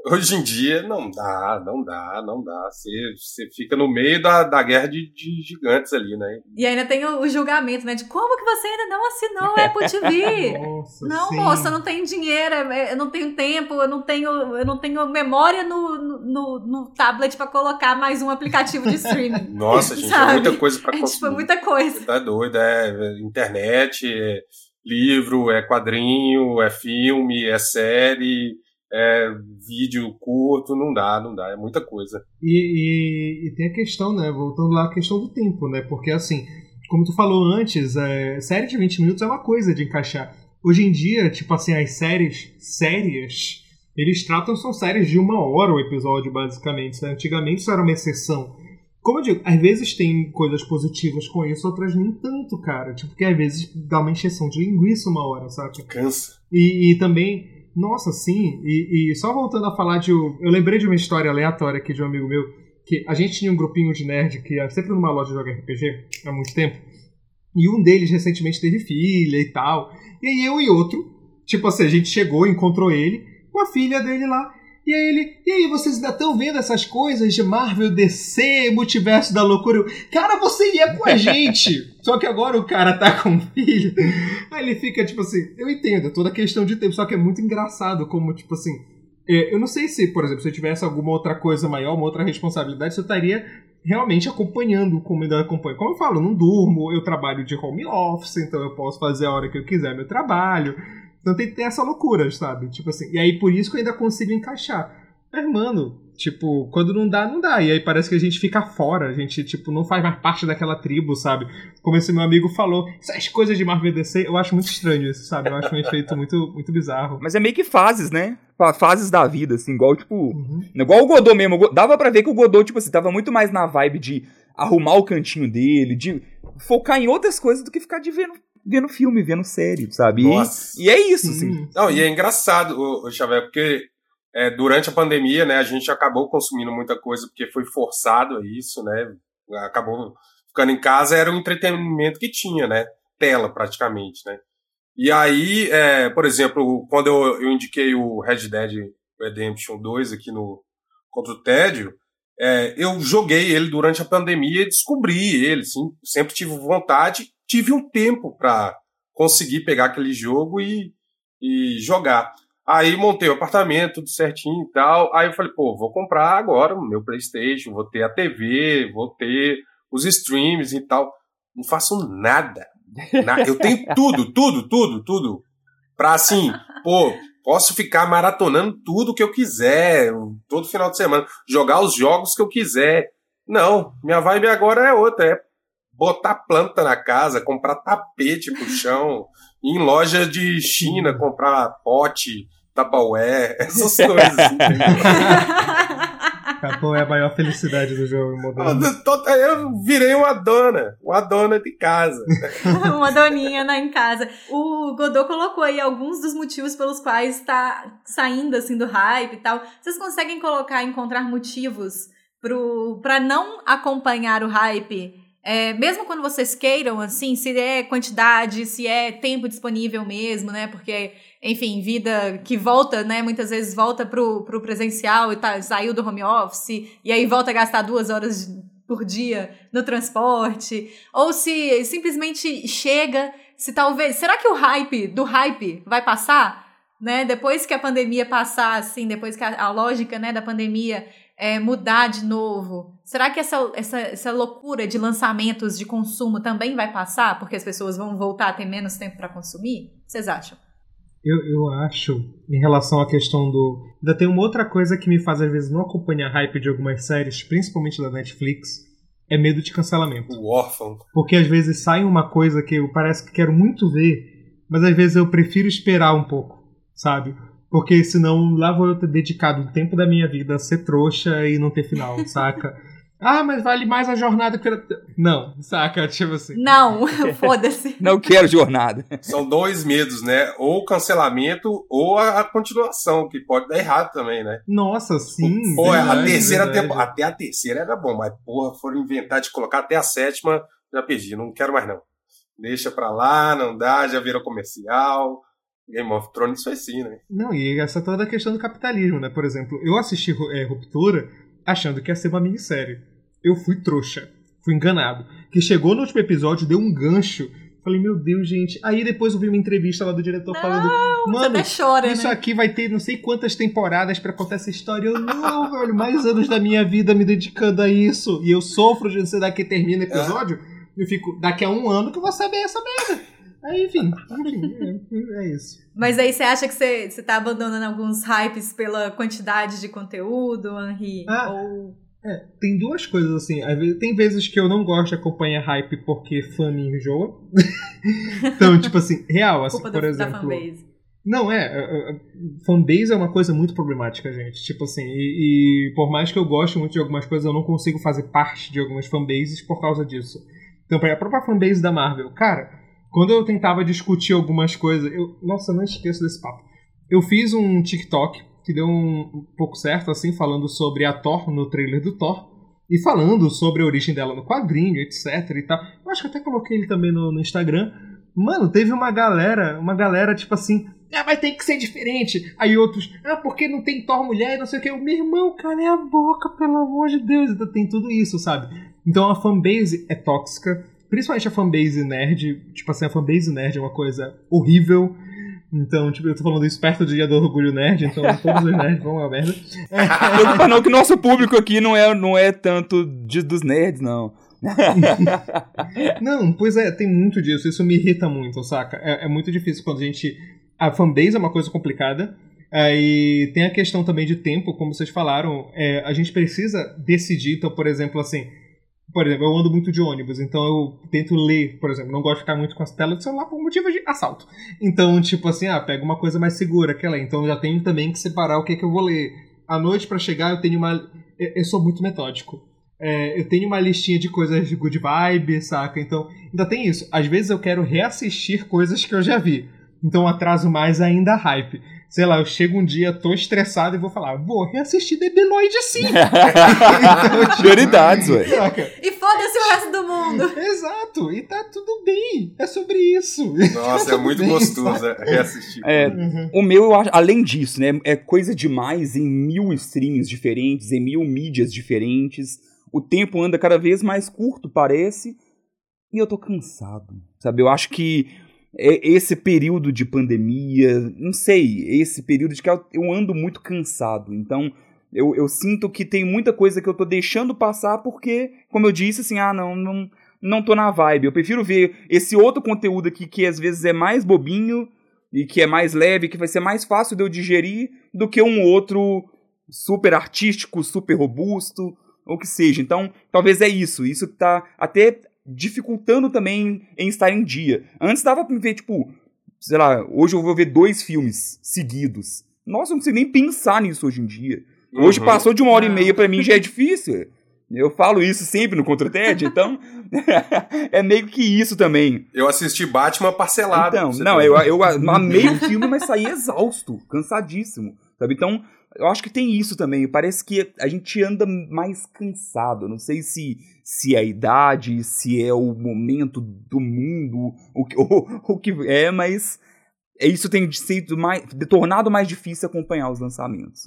Hoje em dia não dá, não dá, não dá. Você, fica no meio da, da guerra de, de gigantes ali, né? E ainda tem o, o julgamento, né? De como que você ainda não assinou o Apple TV? Nossa, Não, sim. moça, eu não tenho dinheiro, é- eu não tenho tempo, eu não tenho, eu não tenho memória no, no, no tablet pra colocar mais um aplicativo de streaming. Nossa, gente, é muita coisa pra É consumir. tipo, é muita coisa. Você tá doido, é, é internet, é livro, é quadrinho, é filme, é série, é vídeo curto, não dá, não dá, é muita coisa. E, e- e tem a questão, né? Voltando lá à questão do tempo, né? Porque assim, como tu falou antes, é, série de 20 minutos é uma coisa de encaixar. Hoje em dia, tipo assim, as séries sérias, eles tratam, são séries de uma hora o episódio, basicamente. né? Antigamente isso era uma exceção. Como eu digo, às vezes tem coisas positivas com isso, outras nem tanto, cara. Tipo, que às vezes dá uma encheção de linguiça uma hora, sabe? Cansa. E, e também, nossa, sim, e, e só voltando a falar de. Eu lembrei de uma história aleatória aqui de um amigo meu, que a gente tinha um grupinho de nerd que ia sempre numa loja de jogar RPG há muito tempo, e um deles recentemente teve filha e tal. E aí eu e outro, tipo assim, a gente chegou, encontrou ele, com a filha dele lá. E aí ele, e aí, vocês ainda estão vendo essas coisas de Marvel, DC, multiverso da loucura? Eu, cara, você ia com a gente! Só que agora o cara tá com um filho. Aí ele fica, tipo assim, eu entendo, é toda questão de tempo, só que é muito engraçado como, tipo assim, é, eu não sei se, por exemplo, se eu tivesse alguma outra coisa maior, uma outra responsabilidade, se eu estaria realmente acompanhando como ainda acompanho. Como eu falo, eu não durmo, eu trabalho de home office, então eu posso fazer a hora que eu quiser meu trabalho. Então tem que ter essa loucura, sabe? Tipo assim, e aí por isso que eu ainda consigo encaixar. Mas, mano, tipo, quando não dá, não dá. E aí parece que a gente fica fora, a gente, tipo, não faz mais parte daquela tribo, sabe? Como esse meu amigo falou, essas coisas de Marvel DC, eu acho muito estranho isso, sabe? Eu acho um efeito muito, muito bizarro. Mas é meio que fases, né? Fa- Fases da vida, assim, igual, tipo. Igual o Godot mesmo. Dava pra ver que o Godot, tipo assim, tava muito mais na vibe de arrumar o cantinho dele, de focar em outras coisas do que ficar de vendo, vendo filme, vendo série, sabe? E- Nossa. E, é isso, assim. Sim. Não, e é engraçado, o, Xavier, porque é, durante a pandemia, né, a gente acabou consumindo muita coisa porque foi forçado a isso, né? Acabou ficando em casa, era o entretenimento que tinha, né? Tela, praticamente, né? E aí, é, por exemplo, quando eu, eu indiquei o Red Dead Redemption 2 aqui no contra o Tédio, é, eu joguei ele durante a pandemia e descobri ele, sim, sempre tive vontade, tive um tempo para conseguir pegar aquele jogo e, e jogar. Aí montei o apartamento, tudo certinho e tal. Aí eu falei, pô, vou comprar agora o meu PlayStation, vou ter a TV, vou ter os streams e tal. Não faço nada. Na- Eu tenho tudo, tudo, tudo, tudo. Pra assim, pô, posso ficar maratonando tudo que eu quiser, todo final de semana, jogar os jogos que eu quiser. Não, minha vibe agora é outra, é botar planta na casa, comprar tapete pro chão, ir em loja de China, comprar pote, Tupperware, essas coisas. assim. Capô é a maior felicidade do jogo moderno. Eu virei uma dona, uma dona de casa. Uma doninha né, em casa. O Godot colocou aí alguns dos motivos pelos quais está saindo assim do hype e tal. Vocês conseguem colocar, encontrar motivos pro, pra não acompanhar o hype? É, mesmo quando vocês queiram, assim, se é quantidade, se é tempo disponível mesmo, né? Porque, enfim, vida que volta, né? Muitas vezes volta pro, pro presencial e tá, saiu do home office, e aí volta a gastar duas horas por dia no transporte. Ou se simplesmente chega, se talvez. Será que o hype do hype vai passar? Né? Depois que a pandemia passar, assim, depois que a, a lógica né, da pandemia é, mudar de novo, será que essa, essa, essa loucura de lançamentos de consumo também vai passar? Porque as pessoas vão voltar a ter menos tempo para consumir? O que vocês acham? Eu, eu acho, em relação à questão do. Ainda tem uma outra coisa que me faz, às vezes, não acompanhar hype de algumas séries, principalmente da Netflix, é medo de cancelamento. O órfão. Porque às vezes sai uma coisa que eu parece que quero muito ver, mas às vezes eu prefiro esperar um pouco, sabe? Porque senão lá vou eu ter dedicado um tempo da minha vida a ser trouxa e não ter final, saca? Ah, mas vale mais a jornada que. Não, saca? Tipo assim. Não, foda-se. Não quero jornada. São dois medos, né? Ou o cancelamento ou a, a continuação, que pode dar errado também, né? Nossa, sim. Pô, a verdade, terceira verdade. temporada. Até a terceira era bom, mas porra, foram inventar de colocar até a sétima, já perdi, não quero mais não. Deixa pra lá, não dá, já virou comercial. Game of Thrones foi assim, né? Não, e essa toda a questão do capitalismo, né? Por exemplo, eu assisti é, Ruptura achando que ia ser uma minissérie. Eu fui trouxa, fui enganado. Que chegou no último episódio, deu um gancho. Falei, meu Deus, gente. Aí depois eu vi uma entrevista lá do diretor falando: Você Mano, chora, isso né? aqui vai ter não sei quantas temporadas pra contar essa história. Eu, não, velho, mais anos da minha vida me dedicando a isso. E eu sofro de ansiedade que termina o episódio. Eu fico, daqui a um ano que eu vou saber essa merda. Aí, enfim, enfim, é, é isso. Mas aí você acha que você, você tá abandonando alguns hypes pela quantidade de conteúdo, Henri? Ah. Ou. É, tem duas coisas assim. Tem vezes que eu não gosto de acompanhar hype porque fã me enjoa. então, tipo assim, real, assim, por da, da exemplo. fanbase. Não, é. é, é, Fanbase é uma coisa muito problemática, gente. Tipo assim, e, e por mais que eu goste muito de algumas coisas, eu não consigo fazer parte de algumas fanbases por causa disso. Então, pra- a própria fanbase da Marvel, cara, quando eu tentava discutir algumas coisas, eu. Nossa, eu não esqueço desse papo. Eu fiz um TikTok que deu um, um pouco certo, assim, falando sobre a Thor no trailer do Thor. E falando sobre a origem dela no quadrinho, etc e tal. Eu acho que até coloquei ele também no, no Instagram. Mano, teve uma galera, uma galera tipo assim, ah, vai ter que ser diferente. Aí outros, ah, porque não tem Thor mulher e não sei o que. O meu irmão, cala a boca, pelo amor de Deus. Então tem tudo isso, sabe? Então a fanbase é tóxica. Principalmente a fanbase nerd. Tipo assim, a fanbase nerd é uma coisa horrível. Então, tipo, eu tô falando isso perto do dia do orgulho nerd, então todos os nerds vão a merda. Preocupa não que o nosso público aqui não é, não é tanto de, dos nerds, não. não, pois é, tem muito disso. Isso me irrita muito, saca? É, é muito difícil quando a gente. A fanbase é uma coisa complicada. Aí tem a questão também de tempo, como vocês falaram. É, a gente precisa decidir, então, por exemplo, assim. Por exemplo, eu ando muito de ônibus, então eu tento ler, por exemplo, não gosto de ficar muito com as telas do celular por motivo de assalto. Então, tipo assim, ah, pega uma coisa mais segura, aquela. Então eu já tenho também que separar o que, é que eu vou ler. À noite, para chegar, eu tenho uma. Eu sou muito metódico. É, eu tenho uma listinha de coisas de good vibe, saca? Então, ainda tem isso. Às vezes eu quero reassistir coisas que eu já vi. Então atraso mais ainda a hype. Sei lá, eu chego um dia, tô estressado e vou falar, vou reassistir Debiloid sim. então, tipo, Prioridades, ué. E foda-se o resto do mundo. Exato, e tá tudo bem. É sobre isso. Nossa, tá é muito bem, gostoso é, reassistir. É, uhum. O meu, eu acho, além disso, né, é coisa demais em mil streams diferentes, em mil mídias diferentes o tempo anda cada vez mais curto, parece, e eu tô cansado, sabe? Eu acho que esse período de pandemia, não sei, esse período de que eu ando muito cansado, então eu, eu sinto que tem muita coisa que eu tô deixando passar porque, como eu disse, assim, ah, não, não, não tô na vibe. Eu prefiro ver esse outro conteúdo aqui que às vezes é mais bobinho e que é mais leve, que vai ser mais fácil de eu digerir do que um outro super artístico, super robusto, ou que seja. Então, talvez é isso. Isso tá até dificultando também em estar em dia. Antes dava pra me ver, tipo, sei lá, hoje eu vou ver dois filmes seguidos. Nossa, eu não sei nem pensar nisso hoje em dia. Hoje uhum. passou de uma hora e meia para mim já é difícil. Eu falo isso sempre no Contra TED, então é meio que isso também. Eu assisti Batman parcelado. Então, não, eu, eu amei o filme, mas saí exausto, cansadíssimo, sabe? Então, eu acho que tem isso também. Parece que a gente anda mais cansado. Não sei se, se é a idade, se é o momento do mundo, o que, o, o que é, mas é isso tem sido mais, tornado mais difícil acompanhar os lançamentos.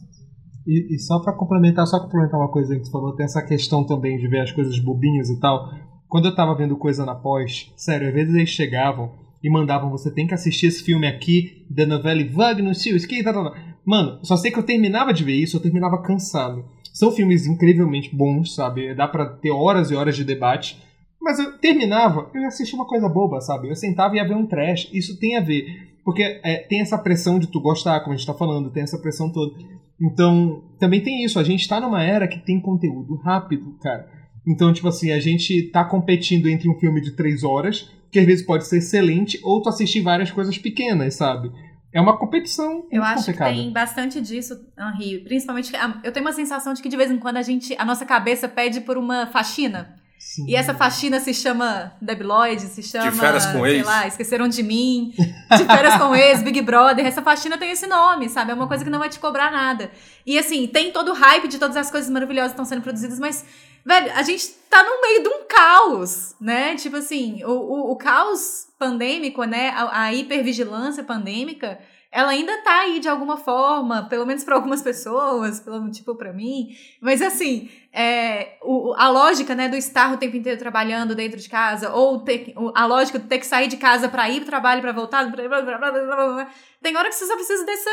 E, e só para complementar, só complementar uma coisa que tu falou, tem essa questão também de ver as coisas bobinhas e tal. Quando eu tava vendo coisa na pós, sério, às vezes eles chegavam e mandavam, você tem que assistir esse filme aqui, da novela tal, tal, tal. Mano, só sei que eu terminava de ver isso, eu terminava cansado. São filmes incrivelmente bons, sabe? Dá para ter horas e horas de debate. Mas eu terminava, eu ia assistir uma coisa boba, sabe? Eu sentava e ia ver um trash. Isso tem a ver. Porque é, tem essa pressão de tu gostar, como a gente tá falando, tem essa pressão toda. Então, também tem isso. A gente tá numa era que tem conteúdo rápido, cara. Então, tipo assim, a gente tá competindo entre um filme de três horas, que às vezes pode ser excelente, ou tu assistir várias coisas pequenas, sabe? É uma competição. Eu acho complicada. que tem bastante disso, Henri. Principalmente, eu tenho uma sensação de que de vez em quando a gente, a nossa cabeça pede por uma faxina. Sim. E essa faxina se chama Debiloid, se chama. De férias com sei ex. lá, esqueceram de mim. De férias com ex, Big Brother. Essa faxina tem esse nome, sabe? É uma coisa que não vai te cobrar nada. E assim, tem todo o hype de todas as coisas maravilhosas que estão sendo produzidas, mas, velho, a gente tá no meio de um caos, né? Tipo assim, o, o, o caos pandêmico, né, a, a hipervigilância pandêmica, ela ainda tá aí de alguma forma, pelo menos para algumas pessoas, pelo tipo para mim. Mas assim, é, o, a lógica, né, do estar o tempo inteiro trabalhando dentro de casa, ou ter, a lógica de ter que sair de casa para ir pro trabalho, para voltar, blá, blá, blá, tem hora que você só precisa dessa,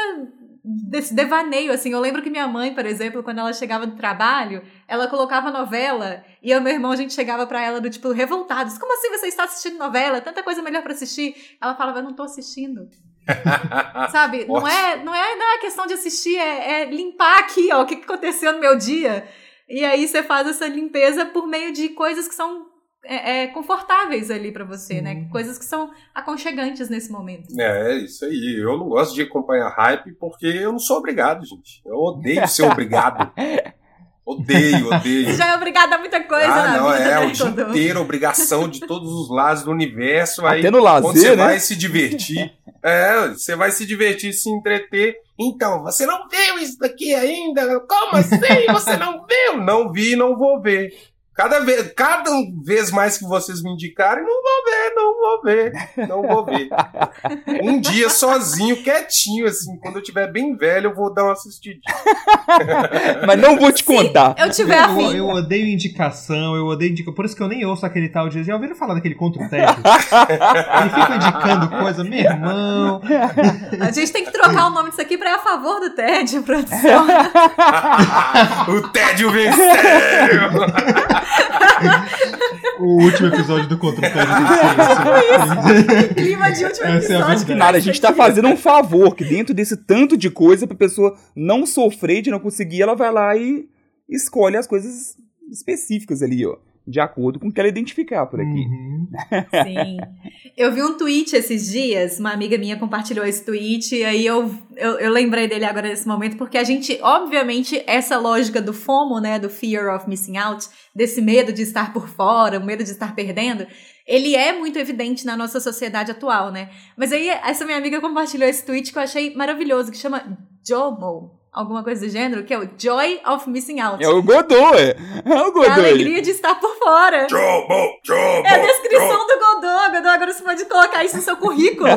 desse devaneio, assim. Eu lembro que minha mãe, por exemplo, quando ela chegava do trabalho, ela colocava novela e eu e meu irmão, a gente chegava para ela do tipo, revoltados. Como assim você está assistindo novela? Tanta coisa melhor para assistir. Ela falava, eu não tô assistindo. Sabe? não é, não é, não é questão de assistir, é, é limpar aqui, ó, o que aconteceu no meu dia. E aí você faz essa limpeza por meio de coisas que são é, é, confortáveis ali para você, né? Uhum. Coisas que são aconchegantes nesse momento. É, isso aí. Eu não gosto de acompanhar hype porque eu não sou obrigado, gente. Eu odeio ser obrigado. Odeio, odeio. Você já é obrigado a muita coisa ah, na não, vida, é, né, o dia inteiro, obrigação de todos os lados do universo. Até aí, no lazer, quando você né? vai se divertir, é, você vai se divertir, se entreter. Então, você não viu isso daqui ainda? Como assim? Você não viu? Não vi, não vou ver. Cada vez, cada vez mais que vocês me indicarem, não vou ver, não vou ver, não vou ver. Um dia sozinho, quietinho, assim, quando eu tiver bem velho, eu vou dar uma assistidinha. Mas não vou te contar. Eu tiver Eu, afim. eu odeio indicação, eu odeio indicação. Por isso que eu nem ouço aquele tal de. Já ouviram falar daquele contra o tédio? Ele fica indicando coisa, meu irmão. A gente tem que trocar o nome disso aqui pra ir a favor do TED, produção. o tédio venceu! O último episódio do contra o tédio. Clima de último Essa é a episódio. nada, a gente tá fazendo um favor, que dentro desse tanto de coisa pra pessoa não sofrer de não conseguir, ela vai lá e escolhe as coisas específicas ali, ó. De acordo com o que ela identificar por aqui. Uhum. Sim. Eu vi um tweet esses dias, uma amiga minha compartilhou esse tweet, e aí eu, eu, eu lembrei dele agora nesse momento, porque a gente, obviamente, essa lógica do FOMO, né, do Fear of Missing Out, desse medo de estar por fora, o medo de estar perdendo, ele é muito evidente na nossa sociedade atual, né? Mas aí, essa minha amiga compartilhou esse tweet que eu achei maravilhoso, que chama JOMO, alguma coisa do gênero, que é o Joy of Missing Out. É o Godot, é. É o É a Godot. aí. alegria de estar por fora. Jobo, jobo, É a descrição do Godot. Godot, agora você pode colocar isso no seu currículo.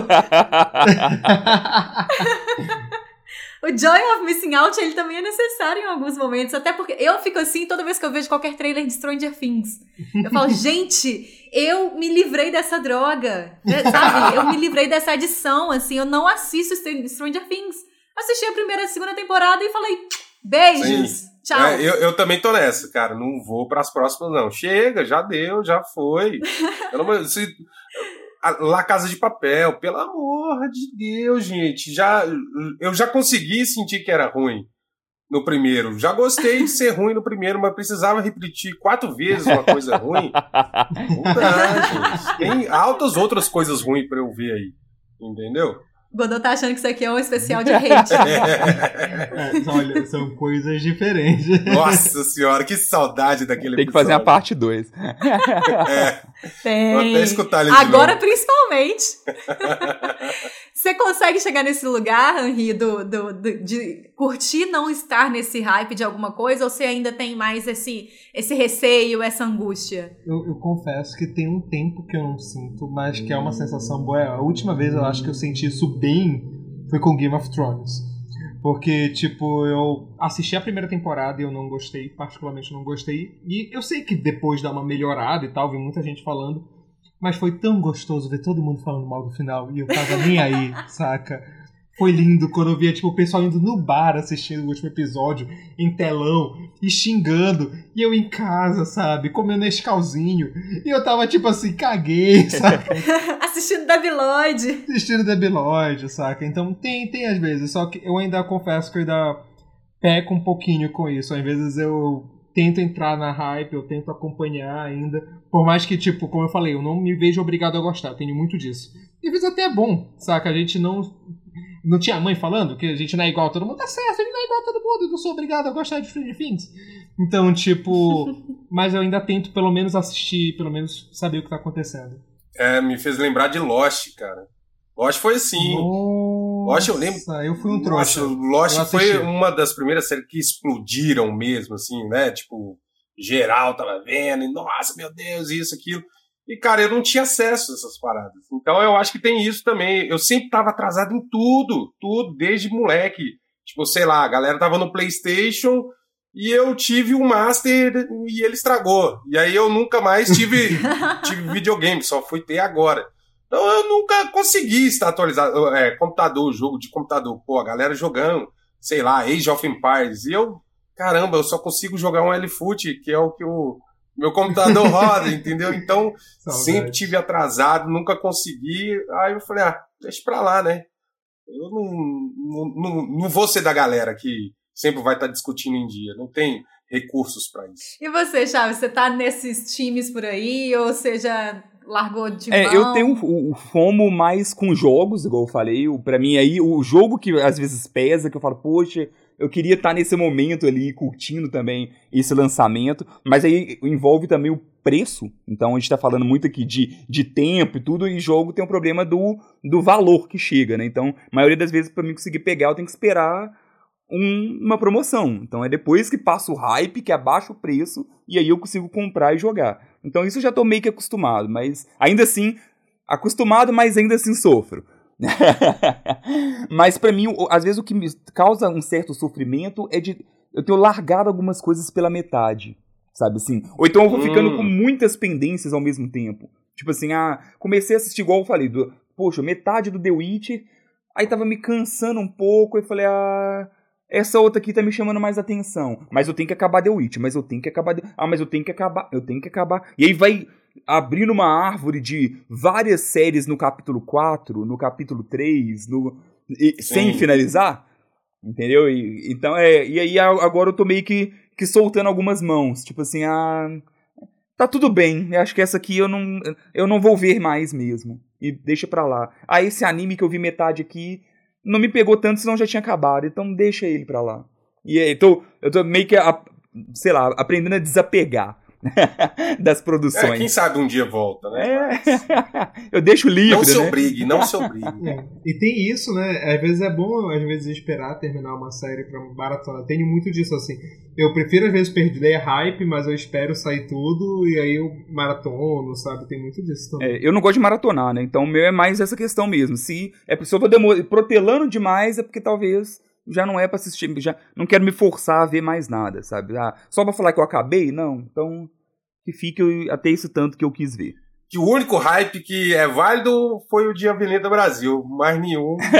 o Joy of Missing Out, ele também é necessário em alguns momentos. Até porque eu fico assim toda vez que eu vejo qualquer trailer de Stranger Things. Eu falo, gente, eu me livrei dessa droga. Sabe? Eu me livrei dessa adição, assim. Eu não assisto Str- Stranger Things. Assisti a primeira e a segunda temporada e falei, beijos. Tchau. É, eu, eu também tô nessa, cara. Não vou pras próximas, não. Chega, já deu, já foi. Eu não- se- a- La Casa de Papel, pelo amor de Deus, gente. Já, eu já consegui sentir que era ruim no primeiro. Já gostei de ser ruim no primeiro, mas precisava repetir quatro vezes uma coisa ruim. Não dá, gente. Tem altas outras coisas ruins pra eu ver aí. Entendeu? Godot tá achando que isso aqui é um especial de hate. É, olha, são coisas diferentes. Nossa senhora, que saudade daquele Tem que fazer a episódio. parte 2. É, Tem. vou até escutar ele de Agora, novo. principalmente. Você consegue chegar nesse lugar, Henri, do, do, do- de curtir não estar nesse hype de alguma coisa, ou você ainda tem mais esse, esse receio, essa angústia? Eu, eu confesso que tem um tempo que eu não sinto, mas que é uma sensação boa. A última vez eu acho que eu senti isso bem foi com Game of Thrones. Porque, tipo, eu assisti a primeira temporada e eu não gostei, particularmente não gostei. E eu sei que depois dá uma melhorada e tal, vi muita gente falando. Mas foi tão gostoso ver todo mundo falando mal do final e eu tava nem aí, saca? Foi lindo quando eu via, tipo, o pessoal indo no bar assistindo o último episódio, em telão, e xingando, e eu em casa, sabe, comendo escalzinho, e eu tava, tipo assim, caguei, saca? Assistindo Debi Lloyd. Assistindo Debiloid, saca? Então tem, tem às vezes, só que eu ainda confesso que eu ainda peco um pouquinho com isso. Às vezes eu tento entrar na hype, eu tento acompanhar ainda. Por mais que, tipo, como eu falei, eu não me vejo obrigado a gostar, eu tenho muito disso. E às vezes até é bom, saca? A gente não. Não tinha mãe falando que a gente não é igual a todo mundo? Tá certo, a gente não é igual a todo mundo, eu não sou obrigado a gostar de Stranger Things. Então, tipo. mas eu ainda tento pelo menos assistir, pelo menos saber o que tá acontecendo. É, me fez lembrar de Lost, cara. Lost foi assim. Lost, eu lembro- Nossa, eu fui um Nossa, trouxa. Lost Eu foi uma das primeiras séries que explodiram mesmo, assim, né? Tipo, geral tava vendo, e nossa, meu Deus, isso, aquilo. E, cara, eu não tinha acesso a essas paradas. Então eu acho que tem isso também. Eu sempre tava atrasado em tudo, tudo, desde moleque. Tipo, sei lá, a galera tava no PlayStation e eu tive um Master e ele estragou. E aí eu nunca mais tive, tive videogame, só fui ter agora. Então eu nunca consegui estar atualizado. É, computador, jogo de computador. Pô, a galera jogando, sei lá, Age of Empires. E eu, caramba, eu só consigo jogar um L-Foot, que é o que o meu computador roda, entendeu? Então, Saudade. sempre tive atrasado, nunca consegui. Aí eu falei, ah, deixa pra lá, né? Eu não, não, não, não vou ser da galera que sempre vai estar discutindo em dia. Não tem recursos pra isso. E você, Chaves, você tá nesses times por aí, ou você já largou de É, mão? eu tenho o, o FOMO mais com jogos, igual eu falei. O, pra mim, aí, o jogo que às vezes pesa, que eu falo, poxa, eu queria estar nesse momento ali, curtindo também esse lançamento. Mas aí envolve também o preço. Então a gente tá falando muito aqui de, de tempo e tudo, e jogo tem um problema do, do valor que chega, né? Então, a maioria das vezes, pra mim conseguir pegar, eu tenho que esperar um- uma promoção. Então é depois que passa o hype, que abaixa o preço, e aí eu consigo comprar e jogar. Então isso eu já tô meio que acostumado, mas ainda assim, acostumado, mas ainda assim sofro. mas pra mim, às vezes o que me causa um certo sofrimento é de eu ter largado algumas coisas pela metade, sabe assim? Ou então eu vou ficando Hum. com muitas pendências ao mesmo tempo. Tipo assim, ah, comecei a assistir igual eu falei, do, poxa, metade do The Witcher, aí tava me cansando um pouco, aí falei, ah, essa outra aqui tá me chamando mais atenção. Mas eu tenho que acabar The Witch, mas eu tenho que acabar. The... Ah, mas eu tenho que acabar, eu tenho que acabar. E aí vai abrindo uma árvore de várias séries no capítulo 4, no capítulo 3, no... e- sem finalizar. Entendeu? E, então é. E aí agora eu tô meio que, que soltando algumas mãos. Tipo assim, ah. Tá tudo bem. Eu acho que essa aqui eu não, eu não vou ver mais mesmo. E deixa pra lá. Ah, esse anime que eu vi metade aqui não me pegou tanto, senão já tinha acabado. Então deixa ele pra lá. E aí, tô, eu tô meio que, a- sei lá, aprendendo a desapegar das É, produções. quem sabe um dia volta, né? É. eu deixo livre, Não se né? obrigue, não se obrigue. É. E tem isso, né? Às vezes é bom, às vezes, esperar terminar uma série pra maratona. Tenho muito disso, assim. Eu prefiro, às vezes, perder hype, mas eu espero sair tudo e aí eu maratono, sabe? Tem muito disso também. É, eu não gosto de maratonar, né? Então o meu é mais essa questão mesmo. Se é se eu tô demo- protelando demais, é porque talvez já não é pra assistir, já não quero me forçar a ver mais nada, sabe? Ah, só pra falar que eu acabei? Não. Então que fique até isso tanto que eu quis ver. Que o único hype que é válido foi o de Avenida Brasil, mais nenhum. se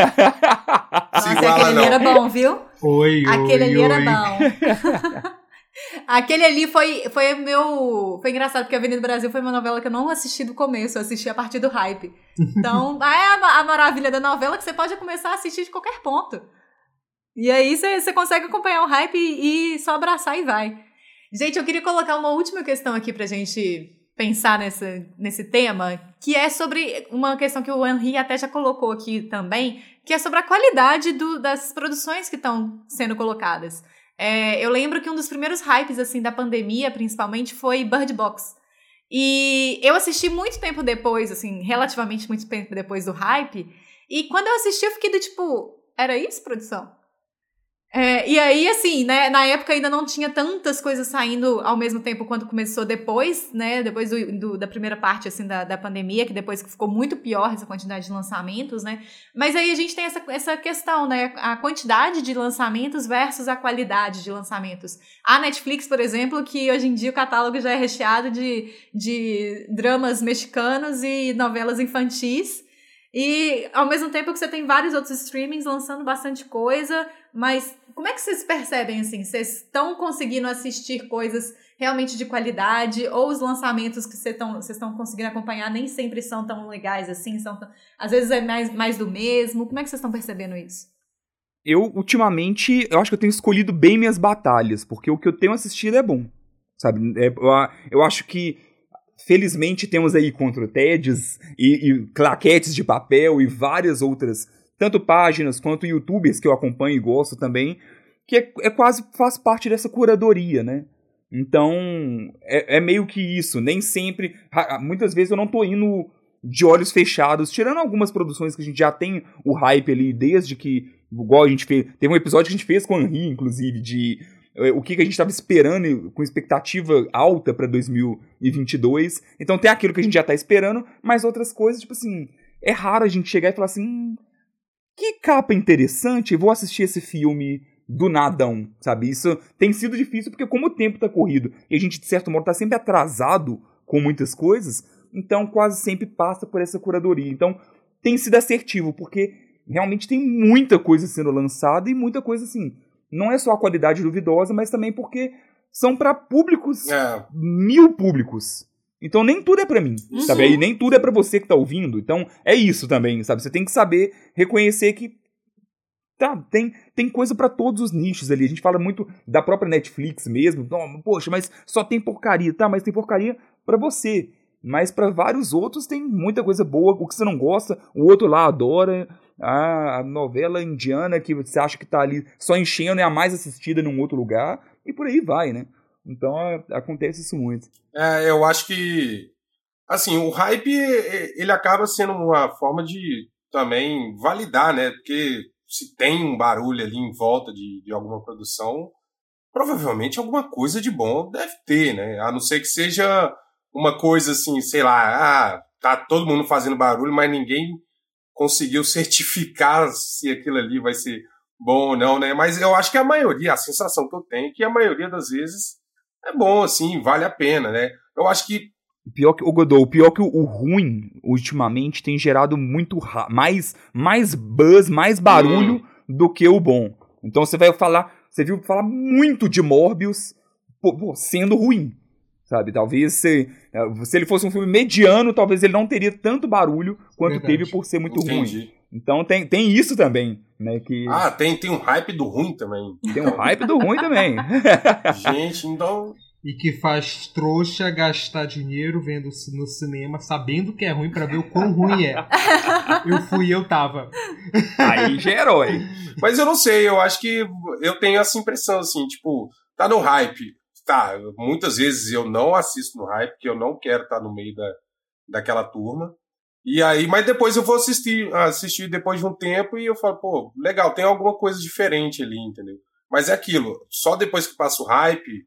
Nossa, iguala, aquele ali não. era bom, viu? Oi, Aquele oi, ali era oi. bom. Aquele ali foi, foi meu. Foi engraçado, porque Avenida Brasil foi uma novela que eu não assisti do começo, eu assisti a partir do hype. Então, é a, a maravilha da novela que você pode começar a assistir de qualquer ponto. E aí você, consegue acompanhar o hype e, e só abraçar e vai. Gente, eu queria colocar uma última questão aqui pra gente pensar nessa, nesse tema, que é sobre uma questão que o Henri até já colocou aqui também, que é sobre a qualidade do- das produções que estão sendo colocadas. É, eu lembro que um dos primeiros hypes assim da pandemia, principalmente, foi Bird Box. E eu assisti muito tempo depois, assim, relativamente muito tempo depois do hype. E quando eu assisti, eu fiquei do tipo, era isso, produção? É, e aí, assim, né, na época ainda não tinha tantas coisas saindo ao mesmo tempo quanto começou depois, né, depois do, do- da primeira parte, assim, da, da pandemia, que depois ficou muito pior essa quantidade de lançamentos, né, mas aí a gente tem essa, essa questão, né, a quantidade de lançamentos versus a qualidade de lançamentos. A Netflix, por exemplo, que hoje em dia o catálogo já é recheado de, de dramas mexicanos e novelas infantis, e ao mesmo tempo que você tem vários outros streamings lançando bastante coisa, mas como é que vocês percebem assim? Vocês estão conseguindo assistir coisas realmente de qualidade ou os lançamentos que vocês estão conseguindo acompanhar nem sempre são tão legais assim, são tão- às vezes é mais, mais do mesmo. Como é que vocês estão percebendo isso? Eu, ultimamente, eu acho que eu tenho escolhido bem minhas batalhas, porque o que eu tenho assistido é bom, sabe? É, eu, eu acho que, felizmente, temos aí contra TEDs e, e claquetes de papel e várias outras, tanto páginas quanto youtubers que eu acompanho e gosto também, que é, é quase, faz parte dessa curadoria, né? Então, é, é meio que isso, nem sempre, muitas vezes eu não tô indo de olhos fechados, tirando algumas produções que a gente já tem o hype ali desde que igual a gente fez. Teve um episódio que a gente fez com o Henri, inclusive, de eh, o que, que a gente estava esperando com expectativa alta para 2022. Então tem aquilo que a gente já tá esperando, mas outras coisas, tipo assim, é raro a gente chegar e falar assim: hum, que capa interessante, vou assistir esse filme do nadão, sabe? Isso tem sido difícil porque, como o tempo tá corrido e a gente, de certo modo, tá sempre atrasado com muitas coisas, então quase sempre passa por essa curadoria. Então tem sido assertivo, porque realmente tem muita coisa sendo lançada e muita coisa assim. Não é só a qualidade duvidosa, mas também porque são para públicos, É, mil públicos. Então nem tudo é para mim, Uhum. sabe? E nem tudo é para você que tá ouvindo. Então é isso também, sabe? Você tem que saber reconhecer que tá, tem, tem coisa para todos os nichos ali. A gente fala muito da própria Netflix mesmo. Poxa, mas só tem porcaria, tá? Mas tem porcaria para você. Mas para vários outros tem muita coisa boa. O que você não gosta, o outro lá adora. A novela indiana que você acha que tá ali só enchendo é a mais assistida num outro lugar. E por aí vai, né? Então é, acontece isso muito. é, eu acho que assim, o hype eh, ele acaba sendo uma forma de também validar, né? Porque se tem um barulho ali em volta de, de alguma produção, provavelmente alguma coisa de bom deve ter, né? A não ser que seja uma coisa assim, sei lá, ah, tá todo mundo fazendo barulho, mas ninguém conseguiu certificar se aquilo ali vai ser bom ou não, né? Mas eu acho que a maioria, a sensação que eu tenho é que a maioria das vezes é bom, assim, vale a pena, né? Eu acho que Pior que o Godot, o pior que o, o ruim ultimamente tem gerado muito mais mais buzz, mais barulho hum. do que o bom. Então você vai falar, você viu falar muito de Morbius pô, sendo ruim, sabe? Talvez se, se ele fosse um filme mediano, talvez ele não teria tanto barulho quanto Verdade. teve por ser muito Entendi. ruim. Então tem, tem isso também, né? Que... Ah, tem, tem um hype do ruim também. Tem um hype do ruim também. Gente, então e que faz trouxa gastar dinheiro vendo no cinema, sabendo que é ruim para ver o quão ruim é. Eu fui e eu tava. Aí já é herói. Mas eu não sei, eu acho que eu tenho essa impressão assim, tipo, tá no hype. Tá, muitas vezes eu não assisto no hype, porque eu não quero estar tá no meio da, daquela turma. E aí, mas depois eu vou assistir, assistir depois de um tempo e eu falo, pô, legal, tem alguma coisa diferente ali, entendeu? Mas é aquilo, só depois que passa o hype,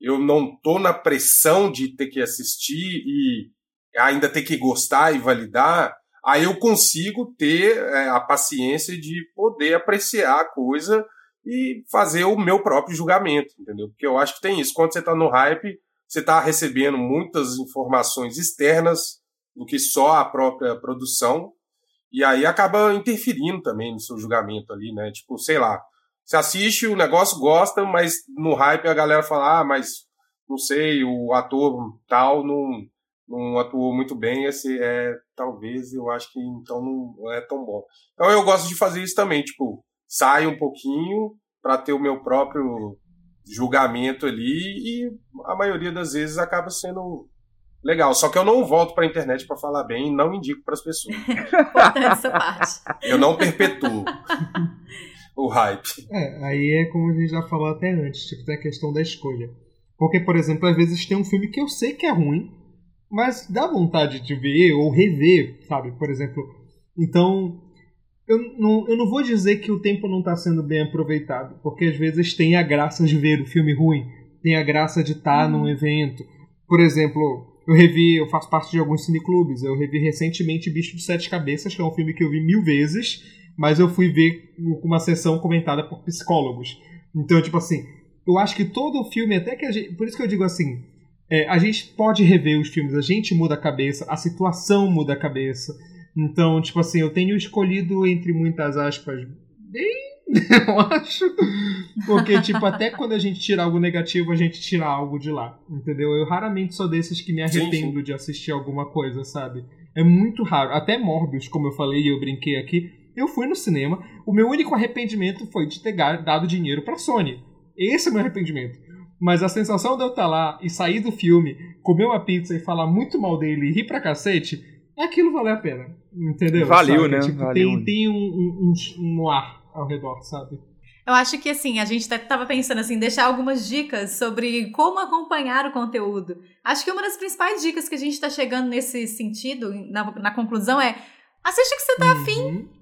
eu não tô na pressão de ter que assistir e ainda ter que gostar e validar, aí eu consigo ter é, a paciência de poder apreciar a coisa e fazer o meu próprio julgamento, entendeu? Porque eu acho que tem isso. Quando você está no hype, você está recebendo muitas informações externas do que só a própria produção, e aí acaba interferindo também no seu julgamento ali, né? Tipo, sei lá, você assiste o negócio, gosta, mas no hype a galera fala, ah, mas não sei, o ator tal não, não atuou muito bem, esse é, talvez eu acho que então não é tão bom. Então eu gosto de fazer isso também, tipo, sai um pouquinho para ter o meu próprio julgamento ali e a maioria das vezes acaba sendo legal. Só que eu não volto para a internet para falar bem e não indico para as pessoas. essa parte. Eu não perpetuo. o hype. É, aí é como a gente já falou até antes, tipo, tem a questão da escolha. Porque, por exemplo, às vezes tem um filme que eu sei que é ruim, mas dá vontade de ver ou rever, sabe? Por exemplo. Então, eu não, eu não vou dizer que o tempo não está sendo bem aproveitado, porque às vezes tem a graça de ver o filme ruim, tem a graça de estar tá hum. num evento. Por exemplo, eu revi, eu faço parte de alguns cineclubes, eu revi recentemente Bicho de Sete Cabeças, que é um filme que eu vi mil vezes, mas eu fui ver uma sessão comentada por psicólogos. Então, tipo assim, eu acho que todo filme, até que a gente. Por isso que eu digo assim. É, a gente pode rever os filmes, a gente muda a cabeça, a situação muda a cabeça. Então, tipo assim, eu tenho escolhido entre muitas aspas bem eu acho. Porque, tipo, até quando a gente tira algo negativo, a gente tira algo de lá. Entendeu? Eu raramente sou desses que me arrependo de assistir alguma coisa, sabe? É muito raro. Até Morbius, como eu falei e eu brinquei aqui, eu fui no cinema. O meu único arrependimento foi de ter dado dinheiro pra Sony. Esse é o meu arrependimento. Mas a sensação de eu estar lá e sair do filme, comer uma pizza e falar muito mal dele e rir pra cacete, aquilo valeu a pena. Entendeu? Valeu, sabe? né? Tipo, Valeu. Tem, tem um, um, um, um ar ao redor, sabe? Eu acho que assim, a gente estava pensando assim, deixar algumas dicas sobre como acompanhar o conteúdo. Acho que uma das principais dicas que a gente está chegando nesse sentido, na, na conclusão, é assiste o que você está uhum. afim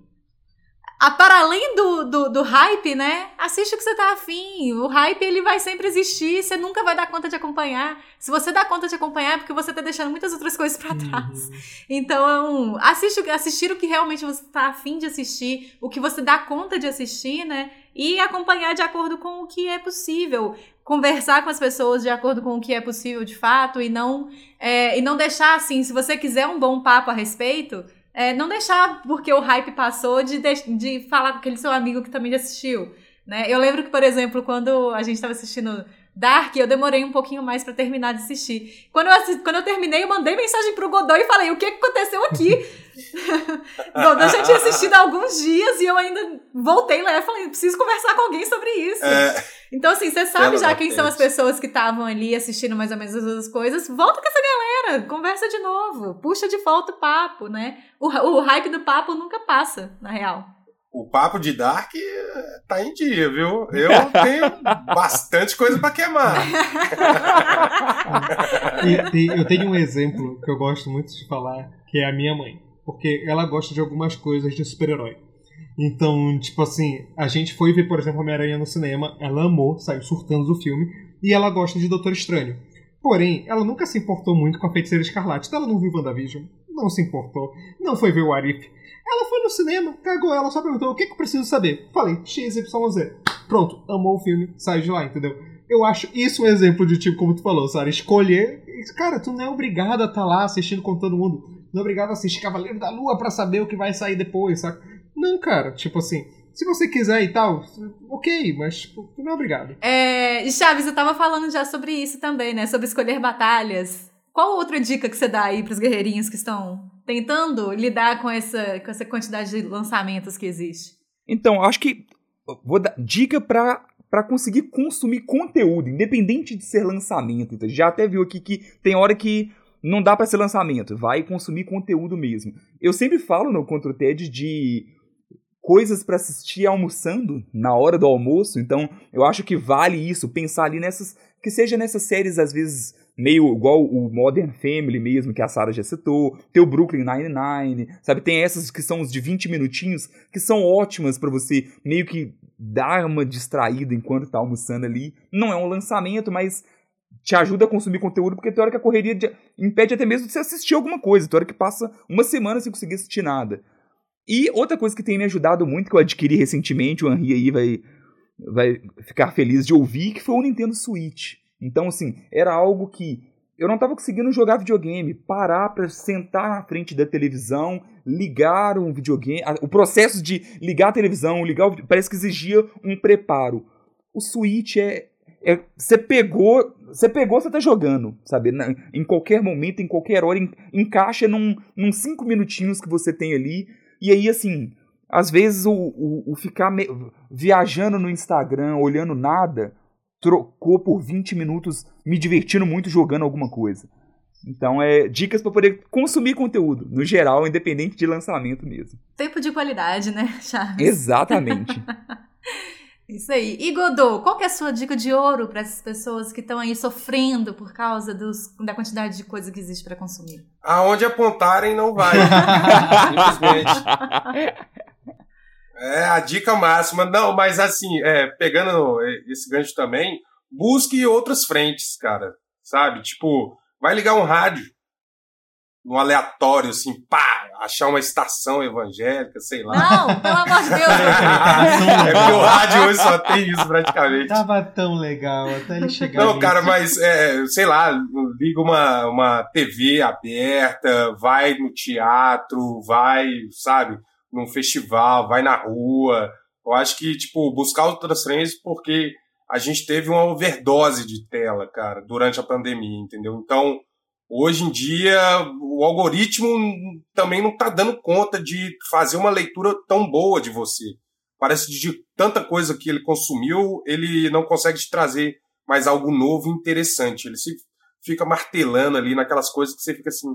a, para além do, do, do, hype, né? Assiste o que você tá afim. O hype, ele vai sempre existir. Você nunca vai dar conta de acompanhar. Se você dá conta de acompanhar, é porque você tá deixando muitas outras coisas para trás. Uhum. Então, assiste, assistir o que realmente você tá afim de assistir. O que você dá conta de assistir, né? E acompanhar de acordo com o que é possível. Conversar com as pessoas de acordo com o que é possível de fato. E não, é, e não deixar assim, se você quiser um bom papo a respeito é, não deixar, porque o hype passou, de, de, de falar com aquele seu amigo que também assistiu. Né? Eu lembro que, por exemplo, quando a gente estava assistindo Dark, eu demorei um pouquinho mais para terminar de assistir. Quando eu, quando eu terminei, eu mandei mensagem pro Godot e falei: o que aconteceu aqui? Godot já tinha assistido há alguns dias e eu ainda voltei lá e falei: preciso conversar com alguém sobre isso. É... Então, assim, você sabe já quem são as pessoas que estavam ali assistindo mais ou menos as duas coisas. Volta com essa galera, conversa de novo, puxa de volta o papo, né? O, o hype do papo nunca passa, na real o papo de Dark tá em dia, viu? Eu tenho bastante coisa para queimar. eu tenho um exemplo que eu gosto muito de falar, que é a minha mãe. Porque ela gosta de algumas coisas de super-herói. Então, tipo assim, a gente foi ver, por exemplo, Homem-Aranha no cinema, ela amou, saiu surtando do filme, e ela gosta de Doutor Estranho. Porém, ela nunca se importou muito com a Feiticeira Escarlate. Então ela não viu WandaVision, não se importou, não foi ver o Arif. Ela foi no cinema, cagou ela, só perguntou o que, que eu preciso saber. Falei, XYZ. Pronto, amou o filme, saiu de lá, entendeu? Eu acho isso um exemplo de tipo, como tu falou, Sara, escolher. Cara, tu não é obrigado a estar tá lá assistindo com todo mundo. Não é obrigado a assistir Cavaleiro da Lua para saber o que vai sair depois, saca? Não, cara, tipo assim, se você quiser e tal, ok, mas tipo, não é obrigado. É, Chaves, eu tava falando já sobre isso também, né? Sobre escolher batalhas. Qual outra dica que você dá aí pros guerreirinhos que estão tentando lidar com essa, com essa quantidade de lançamentos que existe? Então, acho que vou dar dica para para conseguir consumir conteúdo, independente de ser lançamento. Então, já até viu aqui que tem hora que não dá para ser lançamento, vai consumir conteúdo mesmo. Eu sempre falo no Contra o TED de coisas para assistir almoçando na hora do almoço, então eu acho que vale isso, pensar ali nessas, que seja nessas séries às vezes meio igual o Modern Family mesmo, que a Sarah já citou, tem o Brooklyn Nine-Nine, sabe? Tem essas que são os de 20 minutinhos, que são ótimas para você meio que dar uma distraída enquanto tá almoçando ali. Não é um lançamento, mas te ajuda a consumir conteúdo, porque tem hora que a correria de, impede até mesmo de você assistir alguma coisa, tem hora que passa uma semana sem conseguir assistir nada. E outra coisa que tem me ajudado muito, que eu adquiri recentemente, o Henry aí vai, vai ficar feliz de ouvir, que foi o Nintendo Switch. Então, assim, era algo que eu não estava conseguindo jogar videogame, parar para sentar na frente da televisão, ligar um videogame. O processo de ligar a televisão, ligar o, parece que exigia um preparo. O Switch é, é você pegou, você pegou, você tá jogando, sabe? Na, em qualquer momento, em qualquer hora, en, encaixa num, num cinco minutinhos que você tem ali. E aí, assim, às vezes o, o, o ficar me, viajando no Instagram, olhando nada, trocou por 20 minutos me divertindo muito jogando alguma coisa. Então, é dicas para poder consumir conteúdo, no geral, independente de lançamento mesmo. Tempo de qualidade, né, Charles? Exatamente. Isso aí. E Godot, qual que é a sua dica de ouro para essas pessoas que estão aí sofrendo por causa dos, da quantidade de coisa que existe para consumir? Aonde apontarem não vai. Simplesmente. É a dica máxima. Não, mas assim, é, pegando esse gancho também, busque outras frentes, cara. Sabe? Tipo, vai ligar um rádio no aleatório, assim, pá, achar uma estação evangélica, sei lá. Não, pelo amor de Deus. é porque o rádio hoje só tem isso praticamente. Tava tão legal até ele chegar. Não, cara, mas, é, sei lá, liga uma, uma TV aberta, vai no teatro, vai, sabe, num festival, vai na rua. Eu acho que, tipo, buscar outras frentes porque a gente teve uma overdose de tela, cara, durante a pandemia, entendeu? Então, hoje em dia, o algoritmo também não está dando conta de fazer uma leitura tão boa de você. Parece que de tanta coisa que ele consumiu, ele não consegue te trazer mais algo novo e interessante. Ele se fica martelando ali naquelas coisas que você fica assim,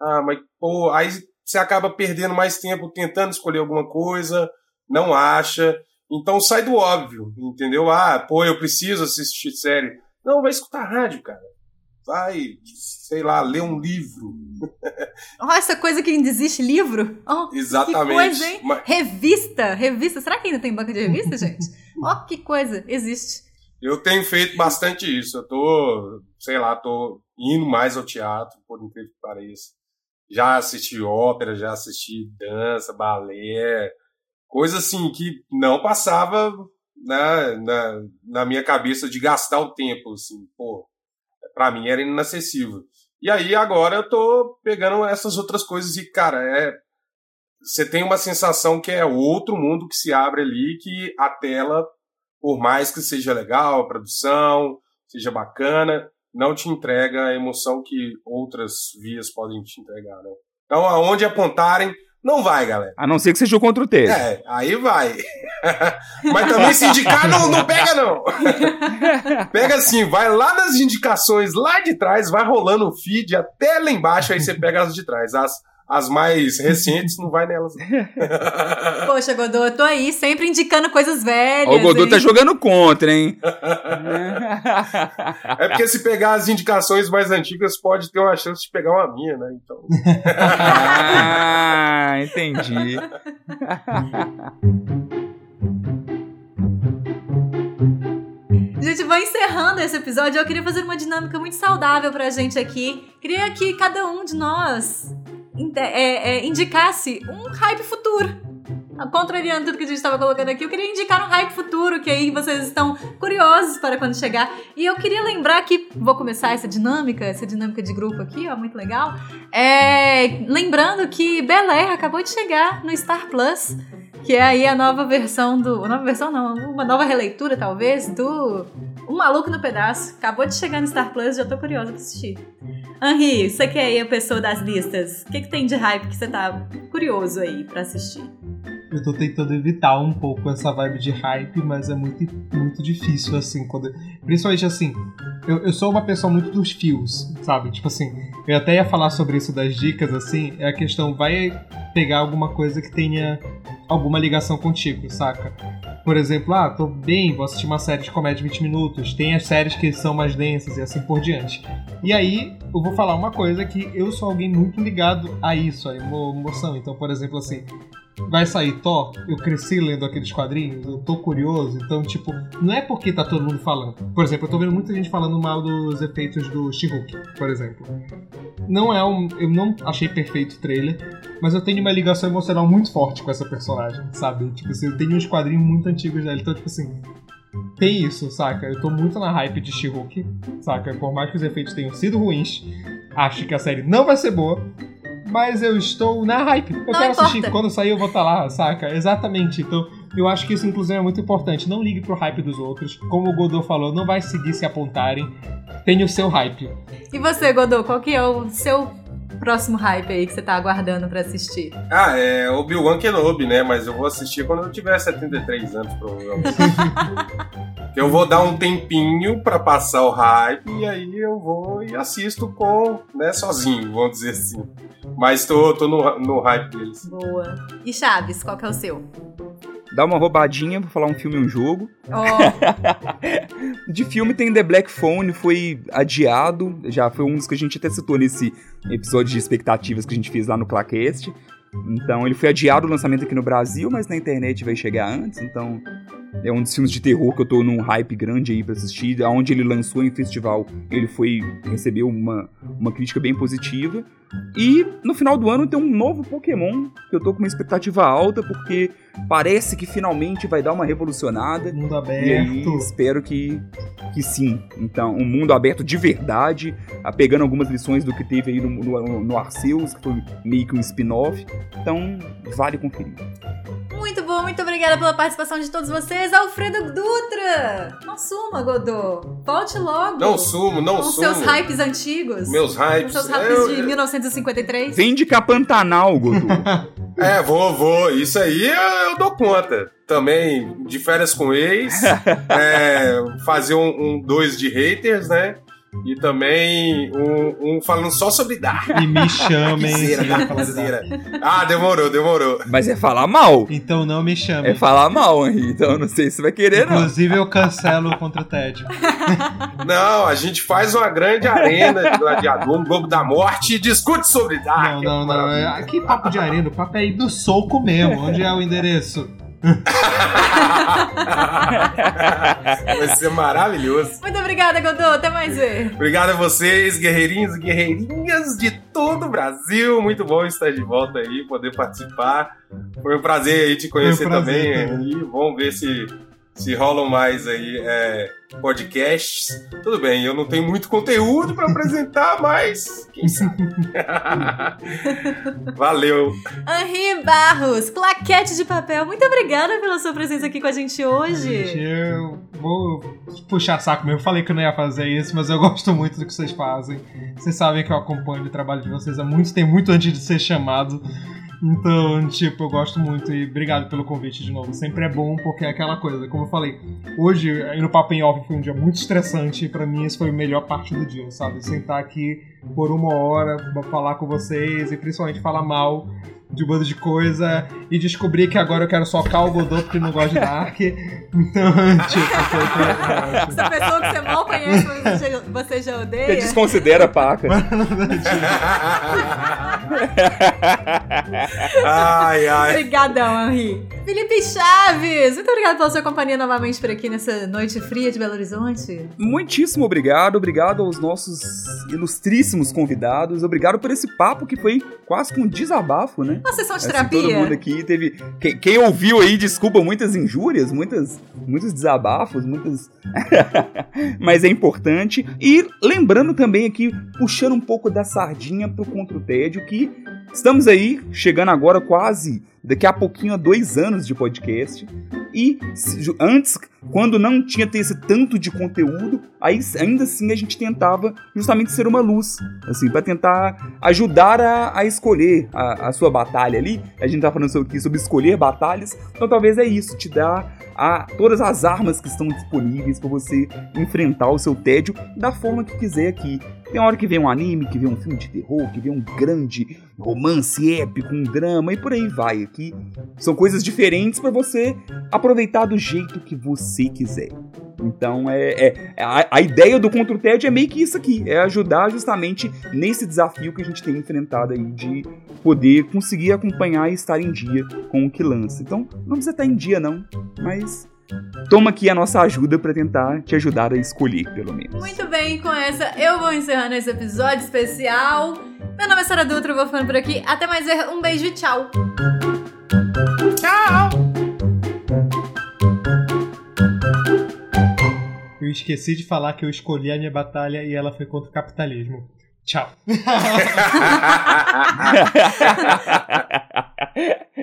ah, mas pô, aí você acaba perdendo mais tempo tentando escolher alguma coisa, não acha. Então sai do óbvio, entendeu? Ah, pô, eu preciso assistir série. Não, vai escutar rádio, cara. Vai, sei lá, ler um livro. Oh, essa coisa que ainda existe livro? Oh, Exatamente. Que coisa, hein? Mas... Revista, revista. Será que ainda tem banca de revista, gente? Ó, oh, que coisa, existe. Eu tenho feito bastante isso. Eu tô, sei lá, tô indo mais ao teatro, por incrível que pareça. Já assisti ópera, já assisti dança, balé, coisa assim que não passava na, na, na minha cabeça de gastar o tempo, assim, pô, para mim era inacessível. E aí agora eu tô pegando essas outras coisas e, cara, é. Você tem uma sensação que é outro mundo que se abre ali, que a tela, por mais que seja legal, a produção, seja bacana, não te entrega a emoção que outras vias podem te entregar, né? Então, aonde apontarem, não vai, galera. A não ser que seja contra o T. É, aí vai. Mas também se indicar, não, não pega, não. pega assim, vai lá nas indicações lá de trás, vai rolando o feed até lá embaixo, aí você pega as de trás. As, as mais recentes, não vai nelas. Poxa, Godô, eu tô aí sempre indicando coisas velhas. Ó, o Godô hein? tá jogando contra, hein? É porque se pegar as indicações mais antigas, pode ter uma chance de pegar uma minha, né? Então. ah, entendi. Gente, vou encerrando esse episódio. Eu queria fazer uma dinâmica muito saudável pra gente aqui. Queria que cada um de nós é, é, indicasse um hype futuro. Contrariando tudo que a gente estava colocando aqui, eu queria indicar um hype futuro que aí vocês estão curiosos para quando chegar. E eu queria lembrar que vou começar essa dinâmica, essa dinâmica de grupo aqui, ó, muito legal. É, lembrando que Bel Air acabou de chegar no Star Plus, que é aí a nova versão do, nova versão não, uma nova releitura talvez do Um Maluco no Pedaço. Acabou de chegar no Star Plus, já tô curiosa pra assistir. Henri, você que é aí a pessoa das listas, o que, que tem de hype que você tá curioso aí pra assistir? Eu tô tentando evitar um pouco essa vibe de hype, mas é muito, muito difícil, assim, quando. Principalmente assim, eu, eu sou uma pessoa muito dos fios, sabe? Tipo assim, eu até ia falar sobre isso das dicas, assim, é a questão, vai pegar alguma coisa que tenha alguma ligação contigo, saca? Por exemplo, ah, tô bem, vou assistir uma série de comédia de 20 minutos, tem as séries que são mais densas e assim por diante. E aí, eu vou falar uma coisa que eu sou alguém muito ligado a isso, a emo- emoção. Então, por exemplo, assim, vai sair Thor, eu cresci lendo aqueles quadrinhos, eu tô curioso, então, tipo, não é porque tá todo mundo falando. Por exemplo, eu tô vendo muita gente falando mal dos efeitos do She-Hulk, por exemplo. Não é um. Eu não achei perfeito o trailer, mas eu tenho uma ligação emocional muito forte com essa personagem, sabe? Tipo assim, eu tenho uns quadrinhos muito antigos dela, então, tipo assim. Tem isso, saca? Eu tô muito na hype de She-Hulk, saca? Por mais que os efeitos tenham sido ruins, acho que a série não vai ser boa. Mas eu estou na hype. Eu Não quero assistir. importa. Quando sair, eu vou estar lá, saca? Exatamente. Então, eu acho que isso, inclusive, é muito importante. Não ligue pro hype dos outros. Como o Godot falou, não vai seguir se apontarem. Tenha o seu hype. E você, Godô, qual que é o seu próximo hype aí que você tá aguardando pra assistir? Ah, é Obi-Wan Kenobi, né? Mas eu vou assistir quando eu tiver 73 anos, provavelmente. eu vou dar um tempinho pra passar o hype e aí eu vou e assisto com, né, sozinho, vamos dizer assim. Mas tô, tô no, no hype deles. Boa. E Chaves, qual que é o seu? Dá uma roubadinha, vou falar um filme e um jogo. Ó, De filme tem The Black Phone, foi adiado. Já foi um dos que a gente até citou nesse episódio de expectativas que a gente fez lá no Claquest. Então ele foi adiado o lançamento aqui no Brasil, mas na internet vai chegar antes. Então é um dos filmes de terror que eu tô num hype grande aí pra assistir. Aonde ele lançou em festival, ele foi recebeu uma, uma crítica bem positiva. E no final do ano tem um novo Pokémon que eu tô com uma expectativa alta, porque parece que finalmente vai dar uma revolucionada. Mundo E aí, aberto. espero que, que sim. Então, um mundo aberto de verdade, ah, pegando algumas lições do que teve aí no, no, no Arceus, que foi meio que um spin-off. Então, vale conferir. muito bom, muito obrigada pela participação de todos vocês. Alfredo Dutra! Não suma, Godô. Volte logo. Não sumo, não Com sumo. seus hypes antigos. Meus Com hypes. seus hypes Eu- de 1953. Vem de Capantanal, Godô. É, vou, vou. Isso aí eu, eu dou conta. Também de férias com ex. é, fazer um, um dois de haters, né? E também um, um falando só sobre Dark. E me chamem. Darkzeira, Darkzeira. Ah, demorou, demorou. Mas é falar mal. Então não me chamem. É falar mal, Henri. Então, eu não sei se vai querer, não. Inclusive, eu cancelo contra o Ted. Não, a gente faz uma grande arena de gladiador, um globo da morte e discute sobre Dark. Não, não, não. É, aqui papo de arena, o papo é aí do soco mesmo. Onde é o endereço? Vai ser maravilhoso. Muito obrigada, Godô. Até mais ver. Obrigado a vocês, guerreirinhos e guerreirinhas de todo o Brasil. Muito bom estar de volta aí, poder participar. Foi um prazer aí te conhecer um prazer também. também. E vamos ver se, se rolam mais aí é, podcasts. Tudo bem, eu não tenho muito conteúdo para apresentar, mas quem sabe. Valeu. Henri Barros, claquete de papel. Muito obrigada pela sua presença aqui com a gente Gente, hoje. eu vou puxar saco mesmo. Eu falei que eu não ia fazer isso, mas eu gosto muito do que vocês fazem. Vocês sabem que eu acompanho o trabalho de vocês há muito tempo, muito antes de ser chamado. Então, tipo, eu gosto muito e obrigado pelo convite de novo. Sempre é bom porque é aquela coisa, como eu falei, hoje, no Papo em Off foi um dia muito estressante e pra mim esse foi a melhor parte do dia, sabe? Sentar aqui por uma hora, falar com vocês e principalmente falar mal de um bando de coisa e descobrir que agora eu quero só Cal Godot porque não gosto de Dark. Então, tipo, foi, foi, Essa pessoa que você mal conhece, você já, você já Você odeia. desconsidera a paca. Ai, ai. Obrigadão, Henri. Felipe Chaves, muito obrigado pela sua companhia novamente por aqui nessa noite fria de Belo Horizonte. Muitíssimo obrigado, obrigado aos nossos ilustríssimos convidados, obrigado por esse papo que foi quase que um desabafo, né? Uma sessão de Assim, todo mundo terapia. aqui teve. Quem, quem ouviu aí, desculpa muitas injúrias, muitas, muitos desabafos, muitas. Mas é importante. E lembrando também aqui, puxando um pouco da sardinha pro Contra o Tédio, que estamos aí, chegando agora quase, daqui a pouquinho, a dois anos de podcast. E antes, quando não tinha esse tanto de conteúdo, aí ainda assim a gente tentava justamente ser uma luz, assim, para tentar ajudar a, a escolher a, a sua batalha ali. A gente tá falando sobre, aqui sobre escolher batalhas, então talvez é isso, te dar a, todas as armas que estão disponíveis para você enfrentar o seu tédio da forma que quiser aqui. Tem hora que vem um anime, que vem um filme de terror, que vem um grande romance épico, um drama e por aí vai. Aqui são coisas diferentes para você aproveitar do jeito que você quiser. Então é, é- a, a ideia do Contra o é meio que isso aqui, é ajudar justamente nesse desafio que a gente tem enfrentado aí de poder conseguir acompanhar e estar em dia com o que lança. Então não precisa estar em dia não, mas toma aqui a nossa ajuda para tentar te ajudar a escolher pelo menos. Muito bem, com essa eu vou encerrando esse episódio especial. Meu nome é Sara Dutra, eu vou ficando por aqui. Até mais ver, um beijo e tchau. Eu esqueci de falar que eu escolhi a minha batalha e ela foi contra o capitalismo. Tchau.